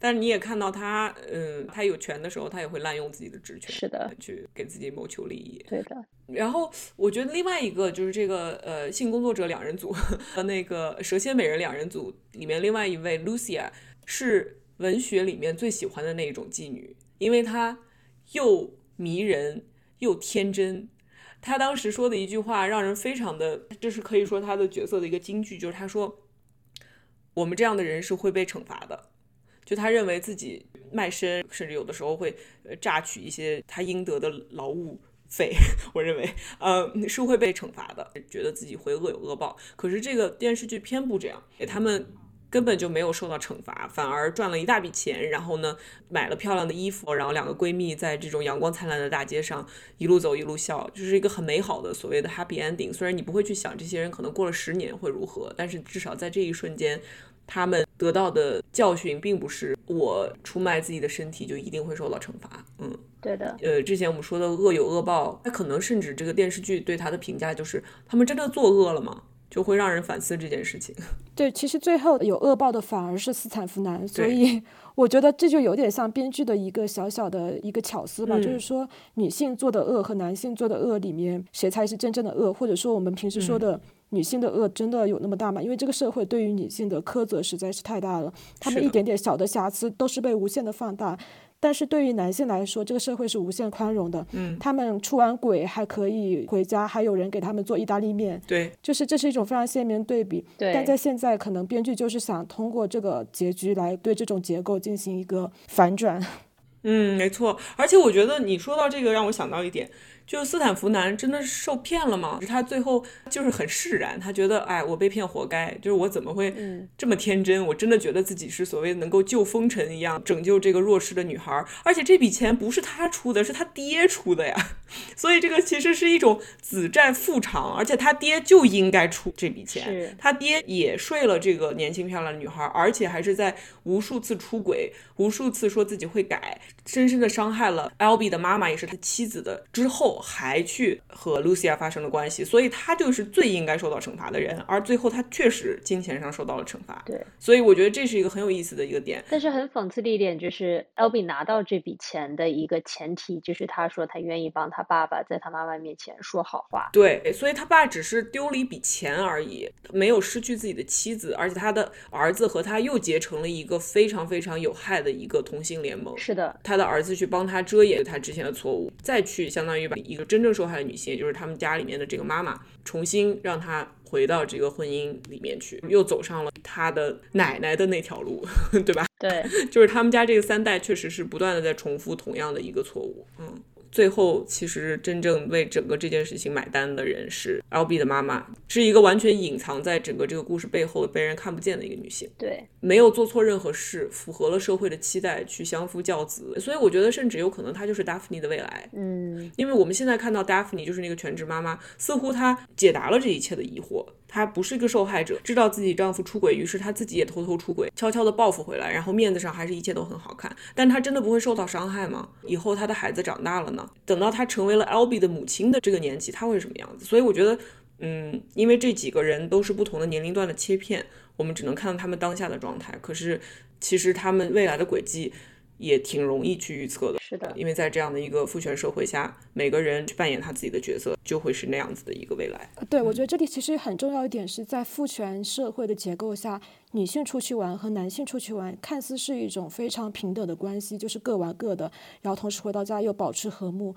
但是你也看到他，嗯，他有权的时候，他也会滥用自己的职权，是的，去给自己谋求利益。对的。然后我觉得另外一个就是这个呃性工作者两人组和那个蛇蝎美人两人组里面另外一位 Lucia 是文学里面最喜欢的那种妓女，因为她又迷人又天真。他当时说的一句话让人非常的，这是可以说他的角色的一个金句，就是他说：“我们这样的人是会被惩罚的。”就他认为自己卖身，甚至有的时候会呃榨取一些他应得的劳务费。我认为，呃，是会被惩罚的，觉得自己会恶有恶报。可是这个电视剧偏不这样，给他们。根本就没有受到惩罚，反而赚了一大笔钱。然后呢，买了漂亮的衣服，然后两个闺蜜在这种阳光灿烂的大街上一路走一路笑，就是一个很美好的所谓的 happy ending。虽然你不会去想这些人可能过了十年会如何，但是至少在这一瞬间，他们得到的教训并不是我出卖自己的身体就一定会受到惩罚。嗯，对的。呃，之前我们说的恶有恶报，那可能甚至这个电视剧对他的评价就是他们真的作恶了吗？就会让人反思这件事情。对，其实最后有恶报的反而是斯坦福男，所以 我觉得这就有点像编剧的一个小小的一个巧思吧，就是说女性做的恶和男性做的恶里面，谁才是真正的恶？或者说我们平时说的女性的恶真的有那么大吗？因为这个社会对于女性的苛责实在是太大了，她们一点点小的瑕疵都是被无限的放大。但是对于男性来说，这个社会是无限宽容的。嗯，他们出完轨还可以回家，还有人给他们做意大利面。对，就是这是一种非常鲜明对比。对，但在现在，可能编剧就是想通过这个结局来对这种结构进行一个反转。嗯，没错。而且我觉得你说到这个，让我想到一点。就斯坦福男真的是受骗了吗？他最后就是很释然，他觉得哎，我被骗活该。就是我怎么会这么天真？我真的觉得自己是所谓能够救风尘一样，拯救这个弱势的女孩。而且这笔钱不是他出的，是他爹出的呀。所以这个其实是一种子债父偿，而且他爹就应该出这笔钱。他爹也睡了这个年轻漂亮的女孩，而且还是在无数次出轨、无数次说自己会改，深深的伤害了 L B 的妈妈，也是他妻子的之后。还去和 Lucia 发生了关系，所以他就是最应该受到惩罚的人，而最后他确实金钱上受到了惩罚。对，所以我觉得这是一个很有意思的一个点。但是很讽刺的一点就是 l b 拿到这笔钱的一个前提就是他说他愿意帮他爸爸在他妈妈面前说好话。对，所以他爸只是丢了一笔钱而已，没有失去自己的妻子，而且他的儿子和他又结成了一个非常非常有害的一个同性联盟。是的，他的儿子去帮他遮掩他之前的错误，再去相当于把。一个真正受害的女性，也就是他们家里面的这个妈妈，重新让她回到这个婚姻里面去，又走上了他的奶奶的那条路，对吧？对，就是他们家这个三代确实是不断的在重复同样的一个错误，嗯。最后，其实真正为整个这件事情买单的人是 L B 的妈妈，是一个完全隐藏在整个这个故事背后的被人看不见的一个女性。对，没有做错任何事，符合了社会的期待，去相夫教子。所以我觉得，甚至有可能她就是 Daphne 的未来。嗯，因为我们现在看到 Daphne 就是那个全职妈妈，似乎她解答了这一切的疑惑。她不是一个受害者，知道自己丈夫出轨，于是她自己也偷偷出轨，悄悄的报复回来，然后面子上还是一切都很好看。但她真的不会受到伤害吗？以后她的孩子长大了呢？等到她成为了 Albie 的母亲的这个年纪，她会什么样子？所以我觉得，嗯，因为这几个人都是不同的年龄段的切片，我们只能看到他们当下的状态。可是其实他们未来的轨迹。也挺容易去预测的，是的，因为在这样的一个父权社会下，每个人去扮演他自己的角色，就会是那样子的一个未来。对，我觉得这里其实很重要一点是在父权社会的结构下，女性出去玩和男性出去玩，看似是一种非常平等的关系，就是各玩各的，然后同时回到家又保持和睦。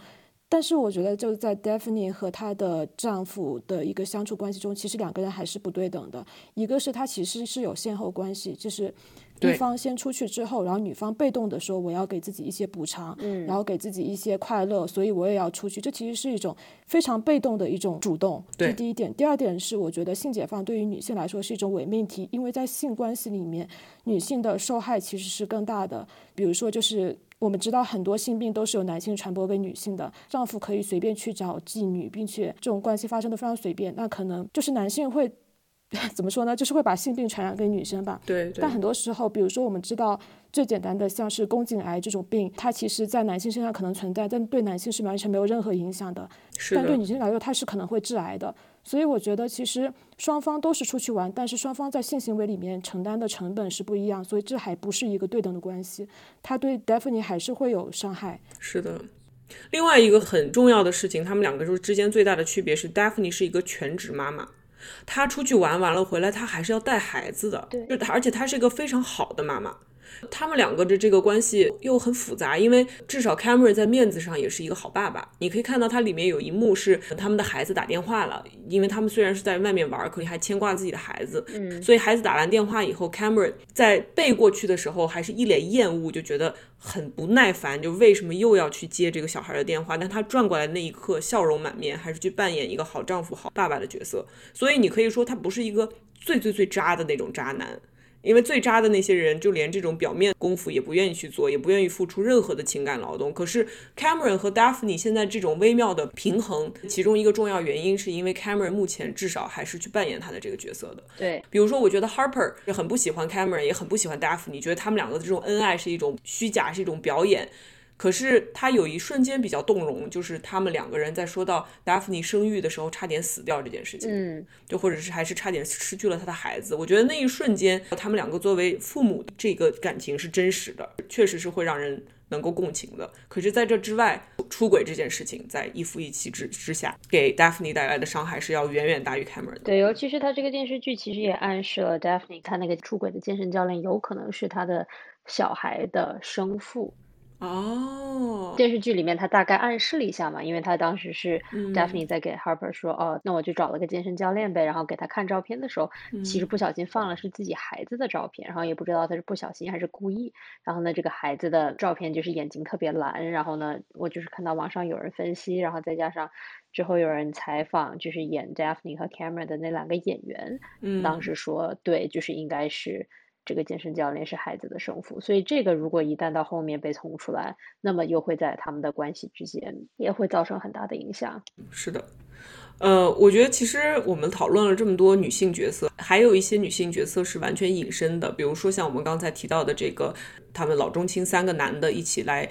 但是我觉得就是在 Daphne 和她的丈夫的一个相处关系中，其实两个人还是不对等的。一个是她其实是有先后关系，就是。一方先出去之后，然后女方被动的说我要给自己一些补偿，嗯，然后给自己一些快乐，所以我也要出去。这其实是一种非常被动的一种主动。这是第一点。第二点是，我觉得性解放对于女性来说是一种伪命题，因为在性关系里面，女性的受害其实是更大的。比如说，就是我们知道很多性病都是由男性传播给女性的，丈夫可以随便去找妓女，并且这种关系发生的非常随便，那可能就是男性会。怎么说呢？就是会把性病传染给女生吧。对。但很多时候，比如说我们知道最简单的，像是宫颈癌这种病，它其实在男性身上可能存在，但对男性是完全没有任何影响的。是但对女性来说，它是可能会致癌的。所以我觉得，其实双方都是出去玩，但是双方在性行为里面承担的成本是不一样，所以这还不是一个对等的关系。他对 Daphne 还是会有伤害。是的。另外一个很重要的事情，他们两个就是之间最大的区别是，Daphne 是一个全职妈妈。她出去玩完了回来，她还是要带孩子的，对，就而且她是一个非常好的妈妈。他们两个的这个关系又很复杂，因为至少 Cameron 在面子上也是一个好爸爸。你可以看到它里面有一幕是他们的孩子打电话了，因为他们虽然是在外面玩，可是还牵挂自己的孩子。嗯，所以孩子打完电话以后，Cameron 在背过去的时候还是一脸厌恶，就觉得很不耐烦，就为什么又要去接这个小孩的电话？但他转过来那一刻，笑容满面，还是去扮演一个好丈夫、好爸爸的角色。所以你可以说他不是一个最最最渣的那种渣男。因为最渣的那些人，就连这种表面功夫也不愿意去做，也不愿意付出任何的情感劳动。可是 Cameron 和 Daphne 现在这种微妙的平衡，其中一个重要原因是因为 Cameron 目前至少还是去扮演他的这个角色的。对，比如说，我觉得 Harper 是很不喜欢 Cameron，也很不喜欢 Daphne，觉得他们两个的这种恩爱是一种虚假，是一种表演。可是他有一瞬间比较动容，就是他们两个人在说到 Daphne 生育的时候差点死掉这件事情，嗯，就或者是还是差点失去了他的孩子。我觉得那一瞬间，他们两个作为父母这个感情是真实的，确实是会让人能够共情的。可是在这之外，出轨这件事情在一夫一妻之之下，给 Daphne 带来的伤害是要远远大于 Cameron 的。对，尤其是他这个电视剧其实也暗示了 Daphne 他那个出轨的健身教练有可能是他的小孩的生父。哦，电视剧里面他大概暗示了一下嘛，因为他当时是 Daphne 在给 Harper 说，哦，那我就找了个健身教练呗，然后给他看照片的时候，其实不小心放了是自己孩子的照片，然后也不知道他是不小心还是故意，然后呢，这个孩子的照片就是眼睛特别蓝，然后呢，我就是看到网上有人分析，然后再加上之后有人采访，就是演 Daphne 和 Cameron 的那两个演员，当时说，对，就是应该是。这个健身教练是孩子的生父，所以这个如果一旦到后面被捅出来，那么又会在他们的关系之间也会造成很大的影响。是的，呃，我觉得其实我们讨论了这么多女性角色，还有一些女性角色是完全隐身的，比如说像我们刚才提到的这个，他们老中青三个男的一起来。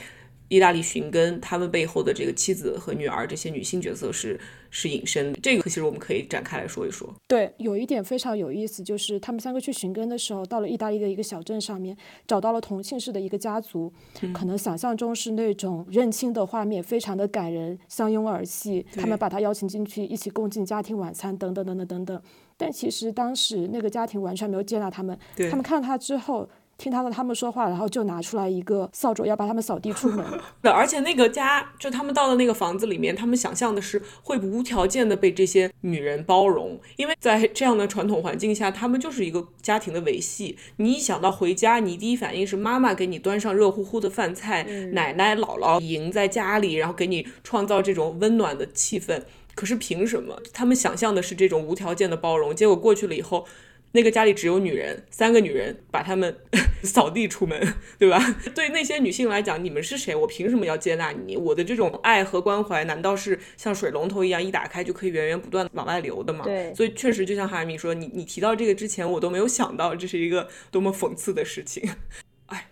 意大利寻根，他们背后的这个妻子和女儿这些女性角色是是隐身，这个其实我们可以展开来说一说。对，有一点非常有意思，就是他们三个去寻根的时候，到了意大利的一个小镇上面，找到了同姓氏的一个家族，可能想象中是那种认亲的画面，非常的感人，相拥而泣。他们把他邀请进去，一起共进家庭晚餐，等等等等等等。但其实当时那个家庭完全没有接纳他们，他们看到他之后。听到了他们说话，然后就拿出来一个扫帚，要把他们扫地出门。对，而且那个家，就他们到的那个房子里面，他们想象的是会无条件的被这些女人包容，因为在这样的传统环境下，他们就是一个家庭的维系。你一想到回家，你第一反应是妈妈给你端上热乎乎的饭菜，奶奶姥姥迎在家里，然后给你创造这种温暖的气氛。可是凭什么他们想象的是这种无条件的包容？结果过去了以后。那个家里只有女人，三个女人把他们 扫地出门，对吧？对那些女性来讲，你们是谁？我凭什么要接纳你？我的这种爱和关怀，难道是像水龙头一样一打开就可以源源不断往外流的吗？对。所以确实，就像哈米说，你你提到这个之前，我都没有想到这是一个多么讽刺的事情。哎，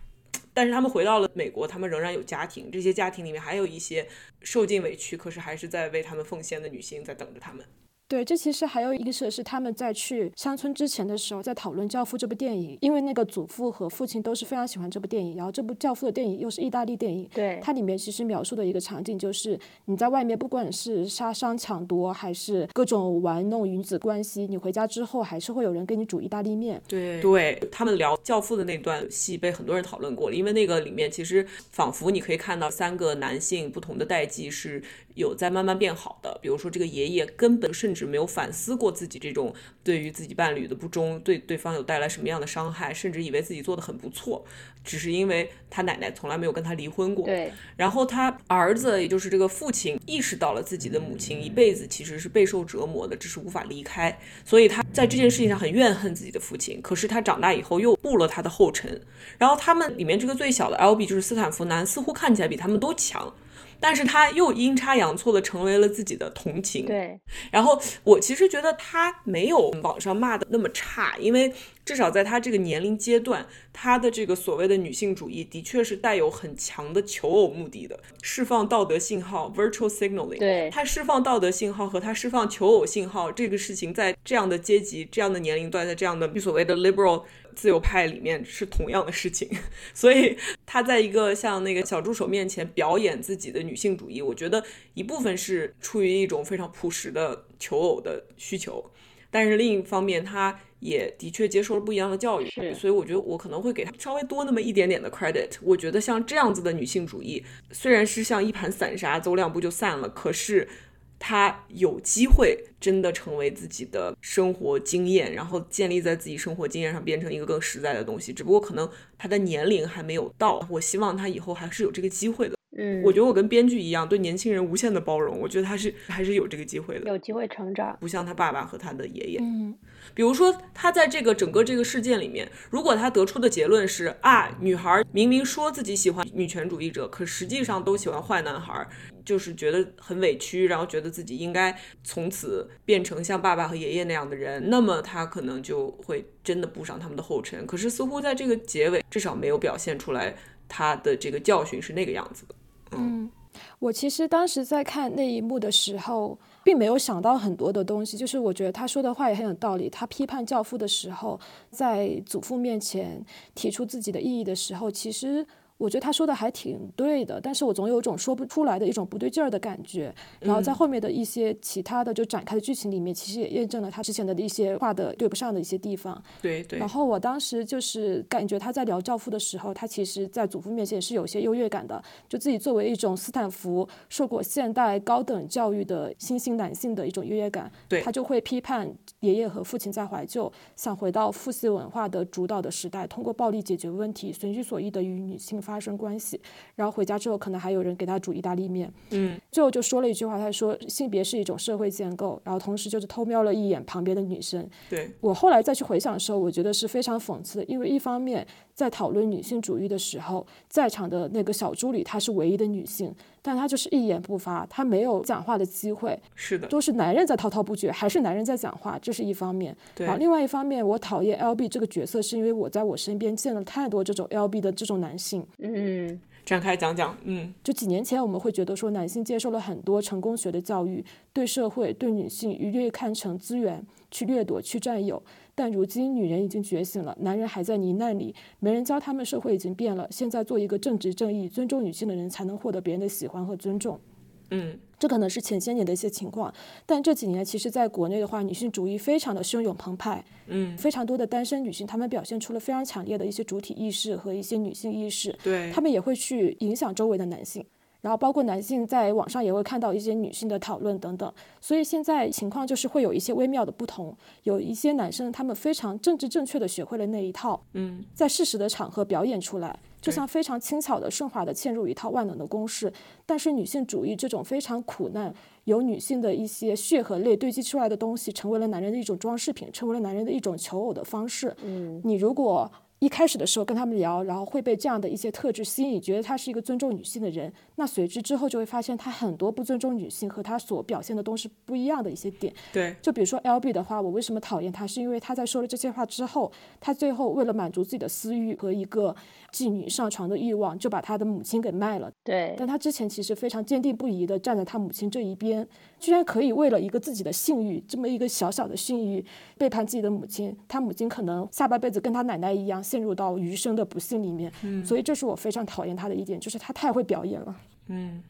但是他们回到了美国，他们仍然有家庭，这些家庭里面还有一些受尽委屈，可是还是在为他们奉献的女性在等着他们。对，这其实还有一个是，是他们在去乡村之前的时候，在讨论《教父》这部电影，因为那个祖父和父亲都是非常喜欢这部电影，然后这部《教父》的电影又是意大利电影，对，它里面其实描述的一个场景就是你在外面不管是杀伤抢夺，还是各种玩弄女子关系，你回家之后还是会有人给你煮意大利面。对，对他们聊《教父》的那段戏被很多人讨论过了，因为那个里面其实仿佛你可以看到三个男性不同的代际是有在慢慢变好的，比如说这个爷爷根本甚至。没有反思过自己这种对于自己伴侣的不忠，对对方有带来什么样的伤害，甚至以为自己做的很不错，只是因为他奶奶从来没有跟他离婚过。对。然后他儿子，也就是这个父亲，意识到了自己的母亲一辈子其实是备受折磨的，只是无法离开，所以他在这件事情上很怨恨自己的父亲。可是他长大以后又步了他的后尘。然后他们里面这个最小的 L B 就是斯坦福男，似乎看起来比他们都强。但是他又阴差阳错的成为了自己的同情。对，然后我其实觉得他没有网上骂的那么差，因为至少在他这个年龄阶段，他的这个所谓的女性主义的确是带有很强的求偶目的的，释放道德信号 （virtual signaling）。对，他释放道德信号和他释放求偶信号这个事情，在这样的阶级、这样的年龄段，在这样的所谓的 liberal。自由派里面是同样的事情，所以他在一个像那个小助手面前表演自己的女性主义，我觉得一部分是出于一种非常朴实的求偶的需求，但是另一方面，他也的确接受了不一样的教育，所以我觉得我可能会给他稍微多那么一点点的 credit。我觉得像这样子的女性主义，虽然是像一盘散沙，走两步就散了，可是。他有机会真的成为自己的生活经验，然后建立在自己生活经验上，变成一个更实在的东西。只不过可能他的年龄还没有到，我希望他以后还是有这个机会的。嗯，我觉得我跟编剧一样，对年轻人无限的包容。我觉得他是还是有这个机会的，有机会成长，不像他爸爸和他的爷爷。嗯，比如说他在这个整个这个事件里面，如果他得出的结论是啊，女孩明明说自己喜欢女权主义者，可实际上都喜欢坏男孩。就是觉得很委屈，然后觉得自己应该从此变成像爸爸和爷爷那样的人，那么他可能就会真的步上他们的后尘。可是似乎在这个结尾，至少没有表现出来他的这个教训是那个样子的。嗯，我其实当时在看那一幕的时候，并没有想到很多的东西。就是我觉得他说的话也很有道理。他批判教父的时候，在祖父面前提出自己的意义的时候，其实。我觉得他说的还挺对的，但是我总有一种说不出来的一种不对劲儿的感觉。然后在后面的一些其他的就展开的剧情里面，其实也验证了他之前的一些话的对不上的一些地方。对对。然后我当时就是感觉他在聊教父的时候，他其实在祖父面前是有些优越感的，就自己作为一种斯坦福受过现代高等教育的新兴男性的一种优越感，对他就会批判爷爷和父亲在怀旧，想回到父系文化的主导的时代，通过暴力解决问题，随心所欲的与女性。发生关系，然后回家之后，可能还有人给他煮意大利面。嗯，最后就说了一句话，他说性别是一种社会建构，然后同时就是偷瞄了一眼旁边的女生。对我后来再去回想的时候，我觉得是非常讽刺的，因为一方面在讨论女性主义的时候，在场的那个小助理她是唯一的女性。但她就是一言不发，她没有讲话的机会，是的，都是男人在滔滔不绝，还是男人在讲话，这是一方面。对，另外一方面，我讨厌 L B 这个角色，是因为我在我身边见了太多这种 L B 的这种男性。嗯，展开讲讲，嗯，就几年前我们会觉得说，男性接受了很多成功学的教育，对社会、对女性一律看成资源，去掠夺、去占有。但如今女人已经觉醒了，男人还在泥淖里，没人教他们，社会已经变了。现在做一个正直正义、尊重女性的人，才能获得别人的喜欢和尊重。嗯，这可能是前些年的一些情况，但这几年其实在国内的话，女性主义非常的汹涌澎湃。嗯，非常多的单身女性，她们表现出了非常强烈的一些主体意识和一些女性意识。对，她们也会去影响周围的男性。然后包括男性在网上也会看到一些女性的讨论等等，所以现在情况就是会有一些微妙的不同。有一些男生他们非常政治正确的学会了那一套，嗯，在适时的场合表演出来，就像非常轻巧的顺滑的嵌入一套万能的公式。但是女性主义这种非常苦难，由女性的一些血和泪堆积出来的东西，成为了男人的一种装饰品，成为了男人的一种求偶的方式。嗯，你如果。一开始的时候跟他们聊，然后会被这样的一些特质吸引，觉得他是一个尊重女性的人。那随之之后就会发现他很多不尊重女性和他所表现的东西不一样的一些点。对，就比如说 L B 的话，我为什么讨厌他？是因为他在说了这些话之后，他最后为了满足自己的私欲和一个妓女上床的欲望，就把他的母亲给卖了。对，但他之前其实非常坚定不移的站在他母亲这一边，居然可以为了一个自己的性欲，这么一个小小的性欲，背叛自己的母亲。他母亲可能下半辈子跟他奶奶一样，陷入到余生。的不幸里面，所以这是我非常讨厌他的一点，就是他太会表演了。嗯，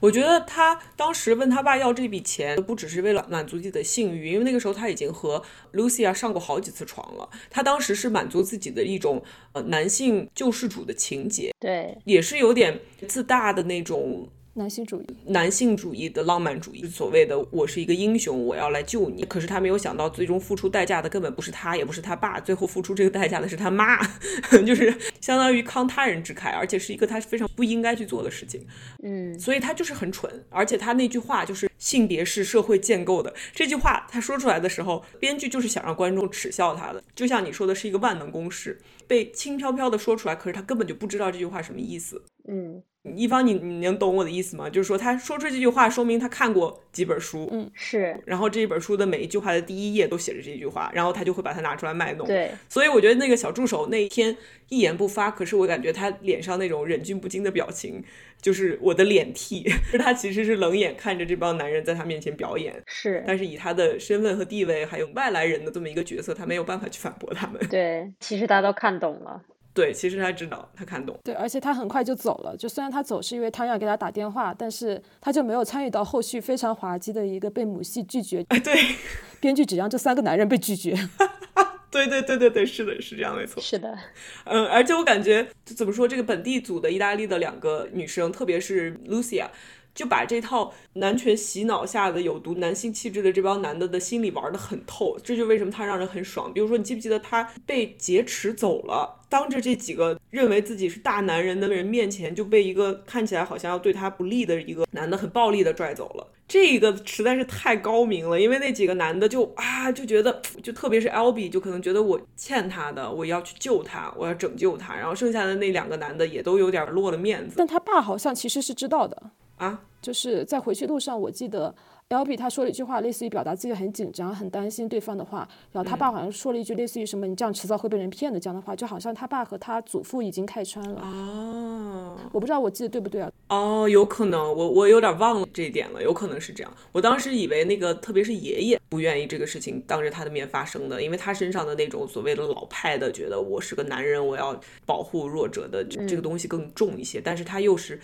我觉得他当时问他爸要这笔钱，不只是为了满足自己的性欲，因为那个时候他已经和 Lucia 上过好几次床了。他当时是满足自己的一种呃男性救世主的情节，对，也是有点自大的那种。男性主义，男性主义的浪漫主义，所谓的我是一个英雄，我要来救你。可是他没有想到，最终付出代价的根本不是他，也不是他爸，最后付出这个代价的是他妈，就是相当于慷他人之慨，而且是一个他非常不应该去做的事情。嗯，所以他就是很蠢，而且他那句话就是性别是社会建构的这句话，他说出来的时候，编剧就是想让观众耻笑他的，就像你说的是一个万能公式，被轻飘飘的说出来，可是他根本就不知道这句话什么意思。嗯。一方，你你能懂我的意思吗？就是说，他说出这句话，说明他看过几本书，嗯，是。然后这一本书的每一句话的第一页都写着这句话，然后他就会把它拿出来卖弄。对。所以我觉得那个小助手那一天一言不发，可是我感觉他脸上那种忍俊不禁的表情，就是我的脸替。他其实是冷眼看着这帮男人在他面前表演，是。但是以他的身份和地位，还有外来人的这么一个角色，他没有办法去反驳他们。对，其实大家都看懂了。对，其实他知道，他看懂。对，而且他很快就走了。就虽然他走是因为汤阳给他打电话，但是他就没有参与到后续非常滑稽的一个被母系拒绝。哎，对，编剧只让这三个男人被拒绝。对对对对对，是的，是这样，没错。是的，嗯，而且我感觉怎么说，这个本地组的意大利的两个女生，特别是 Lucia。就把这套男权洗脑下的有毒男性气质的这帮男的的心理玩得很透，这就为什么他让人很爽。比如说，你记不记得他被劫持走了，当着这几个认为自己是大男人的人面前，就被一个看起来好像要对他不利的一个男的很暴力的拽走了。这个实在是太高明了，因为那几个男的就啊就觉得，就特别是 Albie 就可能觉得我欠他的，我要去救他，我要拯救他。然后剩下的那两个男的也都有点落了面子。但他爸好像其实是知道的。啊，就是在回去路上，我记得 L B 他说了一句话，类似于表达自己很紧张、很担心对方的话。然后他爸好像说了一句类似于什么“你这样迟早会被人骗的”这样的话，就好像他爸和他祖父已经开穿了。哦，我不知道我记得对不对啊？哦，有可能，我我有点忘了这一点了，有可能是这样。我当时以为那个特别是爷爷不愿意这个事情当着他的面发生的，因为他身上的那种所谓的老派的，觉得我是个男人，我要保护弱者的这个东西更重一些。但是他又是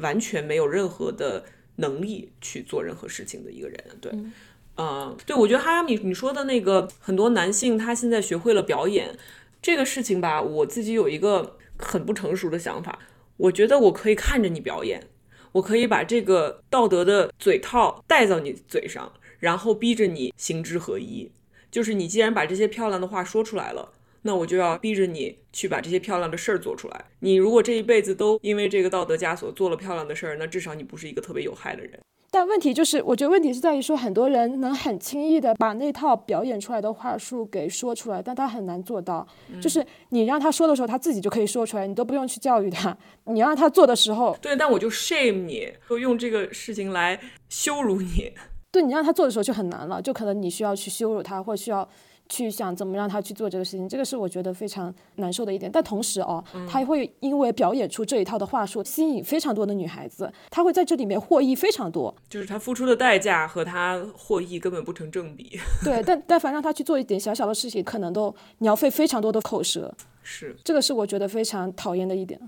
完全没有任何的。能力去做任何事情的一个人，对，嗯，对，我觉得哈米你说的那个很多男性他现在学会了表演这个事情吧，我自己有一个很不成熟的想法，我觉得我可以看着你表演，我可以把这个道德的嘴套戴到你嘴上，然后逼着你行之合一，就是你既然把这些漂亮的话说出来了。那我就要逼着你去把这些漂亮的事儿做出来。你如果这一辈子都因为这个道德枷锁做了漂亮的事儿，那至少你不是一个特别有害的人。但问题就是，我觉得问题是在于说，很多人能很轻易的把那套表演出来的话术给说出来，但他很难做到。就是你让他说的时候，他自己就可以说出来，你都不用去教育他。你让他做的时候，对，但我就 shame 你，就用这个事情来羞辱你。对你让他做的时候就很难了，就可能你需要去羞辱他，或需要。去想怎么让他去做这个事情，这个是我觉得非常难受的一点。但同时哦，他会因为表演出这一套的话术，吸引非常多的女孩子，他会在这里面获益非常多。就是他付出的代价和他获益根本不成正比。对，但但凡让他去做一点小小的事情，可能都你要费非常多的口舌。是，这个是我觉得非常讨厌的一点。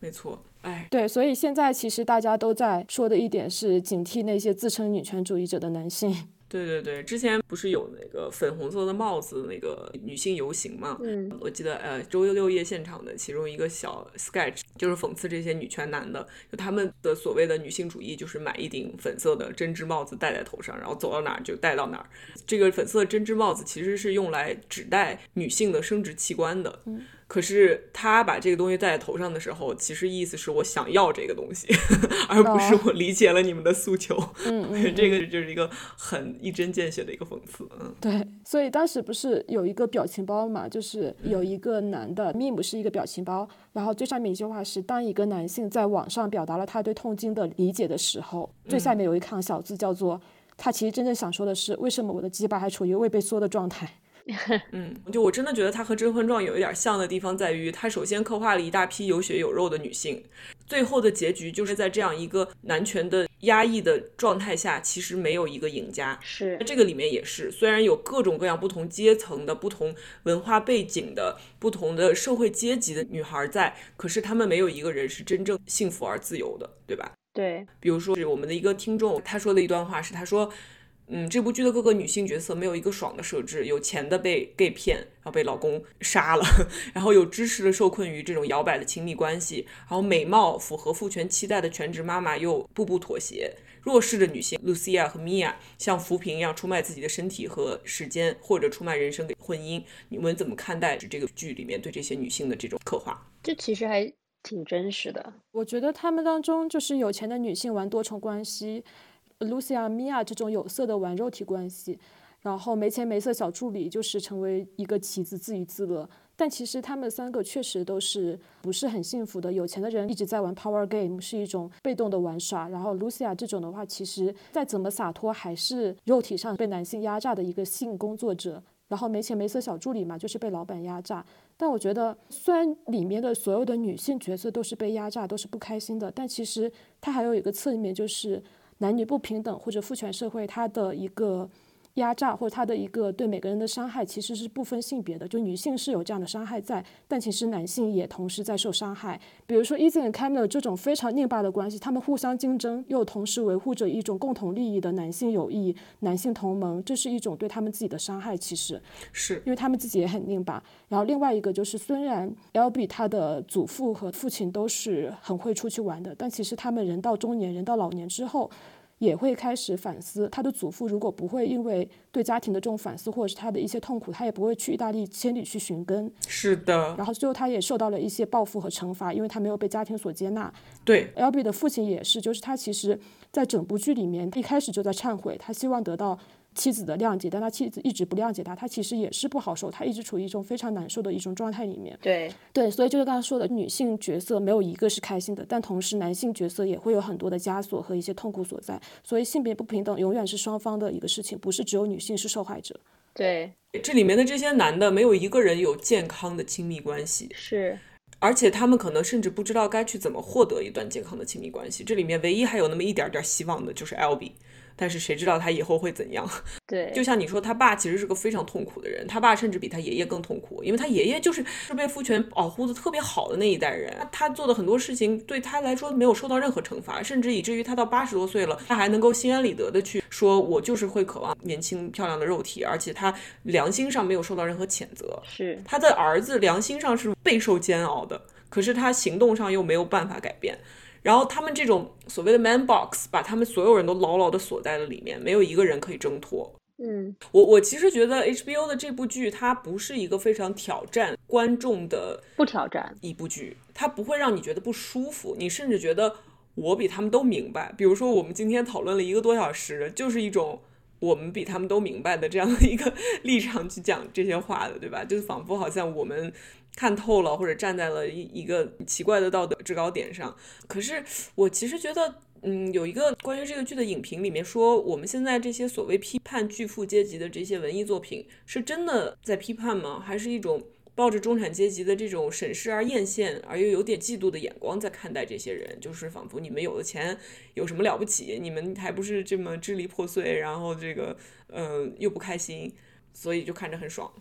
没错，哎，对，所以现在其实大家都在说的一点是警惕那些自称女权主义者的男性。对对对，之前不是有那个粉红色的帽子那个女性游行嘛？嗯，我记得呃，周六六夜现场的其中一个小 sketch 就是讽刺这些女权男的，就他们的所谓的女性主义，就是买一顶粉色的针织帽子戴在头上，然后走到哪儿就戴到哪儿。这个粉色针织帽子其实是用来指代女性的生殖器官的。嗯。可是他把这个东西戴在头上的时候，其实意思是我想要这个东西，而不是我理解了你们的诉求。嗯 嗯，这个就是一个很一针见血的一个讽刺。嗯，对。所以当时不是有一个表情包嘛，就是有一个男的 meme 是一个表情包，然后最上面一句话是：当一个男性在网上表达了他对痛经的理解的时候，最下面有一行小字叫做他其实真正想说的是为什么我的鸡巴还处于未被缩的状态。嗯，就我真的觉得他和《甄嬛传》有一点像的地方在于，他首先刻画了一大批有血有肉的女性，最后的结局就是在这样一个男权的压抑的状态下，其实没有一个赢家。是，这个里面也是，虽然有各种各样不同阶层的、不同文化背景的、不同的社会阶级的女孩在，可是她们没有一个人是真正幸福而自由的，对吧？对。比如说，是我们的一个听众，他说的一段话是，他说。嗯，这部剧的各个女性角色没有一个爽的设置，有钱的被 gay 骗，然后被老公杀了，然后有知识的受困于这种摇摆的亲密关系，然后美貌符合父权期待的全职妈妈又步步妥协，弱势的女性 Lucia 和 Mia 像浮萍一样出卖自己的身体和时间，或者出卖人生给婚姻。你们怎么看待这个剧里面对这些女性的这种刻画？这其实还挺真实的。我觉得他们当中就是有钱的女性玩多重关系。Lucia、Mia 这种有色的玩肉体关系，然后没钱没色小助理就是成为一个棋子自娱自乐。但其实他们三个确实都是不是很幸福的。有钱的人一直在玩 power game，是一种被动的玩耍。然后 Lucia 这种的话，其实再怎么洒脱，还是肉体上被男性压榨的一个性工作者。然后没钱没色小助理嘛，就是被老板压榨。但我觉得，虽然里面的所有的女性角色都是被压榨，都是不开心的，但其实它还有一个侧面，就是。男女不平等或者父权社会，它的一个。压榨或者他的一个对每个人的伤害，其实是不分性别的。就女性是有这样的伤害在，但其实男性也同时在受伤害。比如说 e y 和 Camila 这种非常拧巴的关系，他们互相竞争，又同时维护着一种共同利益的男性友谊、男性同盟，这是一种对他们自己的伤害。其实是因为他们自己也很拧巴。然后另外一个就是，虽然 L B 他的祖父和父亲都是很会出去玩的，但其实他们人到中年、人到老年之后。也会开始反思，他的祖父如果不会因为对家庭的这种反思，或者是他的一些痛苦，他也不会去意大利千里去寻根。是的。然后最后他也受到了一些报复和惩罚，因为他没有被家庭所接纳。对，L B 的父亲也是，就是他其实在整部剧里面一开始就在忏悔，他希望得到。妻子的谅解，但他妻子一直不谅解他，他其实也是不好受，他一直处于一种非常难受的一种状态里面。对对，所以就是刚才说的，女性角色没有一个是开心的，但同时男性角色也会有很多的枷锁和一些痛苦所在。所以性别不平等永远是双方的一个事情，不是只有女性是受害者。对，这里面的这些男的没有一个人有健康的亲密关系，是，而且他们可能甚至不知道该去怎么获得一段健康的亲密关系。这里面唯一还有那么一点点希望的就是 L B。但是谁知道他以后会怎样？对，就像你说，他爸其实是个非常痛苦的人，他爸甚至比他爷爷更痛苦，因为他爷爷就是是被父权保护的特别好的那一代人，他做的很多事情对他来说没有受到任何惩罚，甚至以至于他到八十多岁了，他还能够心安理得的去说，我就是会渴望年轻漂亮的肉体，而且他良心上没有受到任何谴责。是他的儿子良心上是备受煎熬的，可是他行动上又没有办法改变。然后他们这种所谓的 man box 把他们所有人都牢牢的锁在了里面，没有一个人可以挣脱。嗯，我我其实觉得 HBO 的这部剧它不是一个非常挑战观众的，不挑战一部剧，它不会让你觉得不舒服，你甚至觉得我比他们都明白。比如说我们今天讨论了一个多小时，就是一种我们比他们都明白的这样的一个 立场去讲这些话的，对吧？就是仿佛好像我们。看透了，或者站在了一一个奇怪的道德制高点上。可是我其实觉得，嗯，有一个关于这个剧的影评里面说，我们现在这些所谓批判巨富阶级的这些文艺作品，是真的在批判吗？还是一种抱着中产阶级的这种审视而艳羡而又有点嫉妒的眼光在看待这些人？就是仿佛你们有了钱有什么了不起？你们还不是这么支离破碎，然后这个嗯又不开心，所以就看着很爽。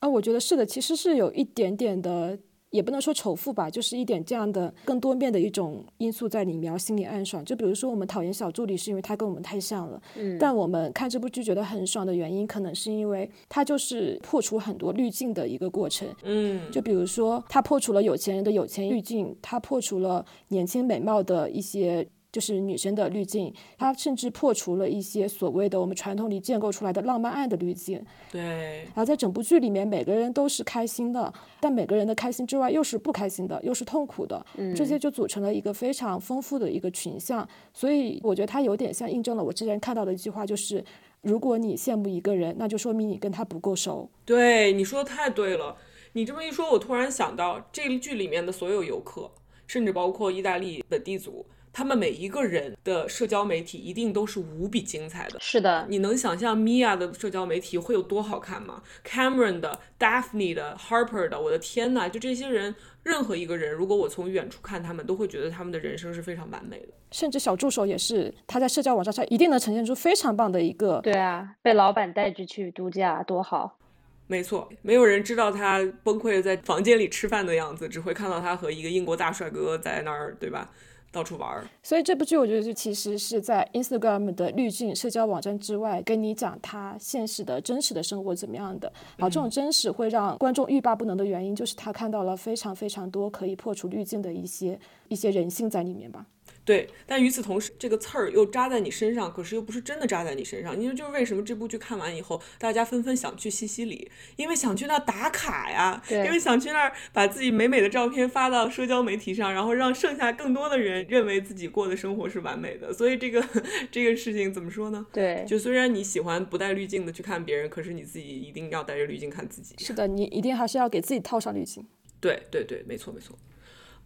啊，我觉得是的，其实是有一点点的，也不能说仇富吧，就是一点这样的更多面的一种因素在里面，心里暗爽。就比如说，我们讨厌小助理是因为他跟我们太像了，嗯，但我们看这部剧觉得很爽的原因，可能是因为他就是破除很多滤镜的一个过程，嗯，就比如说他破除了有钱人的有钱滤镜，他破除了年轻美貌的一些。就是女生的滤镜，它甚至破除了一些所谓的我们传统里建构出来的浪漫爱的滤镜。对。然后在整部剧里面，每个人都是开心的，但每个人的开心之外又是不开心的，又是痛苦的。嗯。这些就组成了一个非常丰富的一个群像。所以我觉得它有点像印证了我之前看到的一句话，就是如果你羡慕一个人，那就说明你跟他不够熟。对，你说的太对了。你这么一说，我突然想到，这个剧里面的所有游客，甚至包括意大利本地族。他们每一个人的社交媒体一定都是无比精彩的。是的，你能想象 Mia 的社交媒体会有多好看吗？Cameron 的、Daphne 的、Harper 的，我的天呐，就这些人，任何一个人，如果我从远处看他们，都会觉得他们的人生是非常完美的。甚至小助手也是，他在社交网站上一定能呈现出非常棒的一个。对啊，被老板带着去度假，多好。没错，没有人知道他崩溃在房间里吃饭的样子，只会看到他和一个英国大帅哥在那儿，对吧？到处玩儿。所以这部剧我觉得就其实是在 Instagram 的滤镜社交网站之外，跟你讲他现实的真实的生活怎么样的。好，这种真实会让观众欲罢不能的原因，就是他看到了非常非常多可以破除滤镜的一些一些人性在里面吧。对，但与此同时，这个刺儿又扎在你身上，可是又不是真的扎在你身上。你说就是为什么这部剧看完以后，大家纷纷想去西西里，因为想去那打卡呀，因为想去那儿把自己美美的照片发到社交媒体上，然后让剩下更多的人认为自己过的生活是完美的。所以这个这个事情怎么说呢？对，就虽然你喜欢不带滤镜的去看别人，可是你自己一定要带着滤镜看自己。是的，你一定还是要给自己套上滤镜。对对对，没错没错。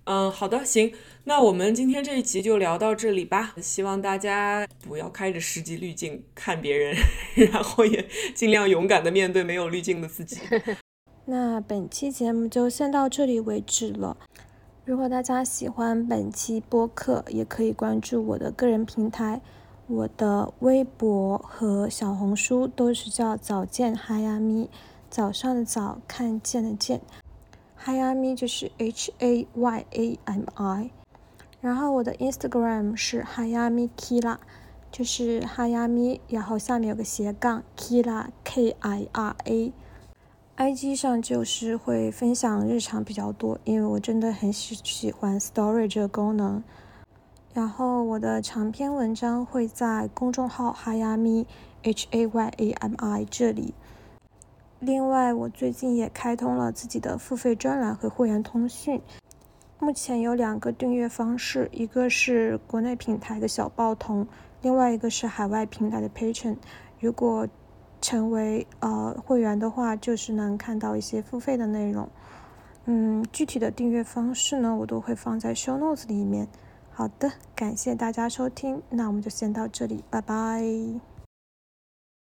嗯，好的，行，那我们今天这一集就聊到这里吧。希望大家不要开着十级滤镜看别人，然后也尽量勇敢的面对没有滤镜的自己。那本期节目就先到这里为止了。如果大家喜欢本期播客，也可以关注我的个人平台，我的微博和小红书都是叫早见哈呀咪，早上的早，看见的见。Hayami 就是 H A Y A M I，然后我的 Instagram 是 Hayami Kira，就是 Hayami，然后下面有个斜杠 Kira K I R A。IG 上就是会分享日常比较多，因为我真的很喜喜欢 Story 这个功能。然后我的长篇文章会在公众号 Hayami H A Y A M I 这里。另外，我最近也开通了自己的付费专栏和会员通讯，目前有两个订阅方式，一个是国内平台的小报童，另外一个是海外平台的 Patron。如果成为呃会员的话，就是能看到一些付费的内容。嗯，具体的订阅方式呢，我都会放在 Show Notes 里面。好的，感谢大家收听，那我们就先到这里，拜拜。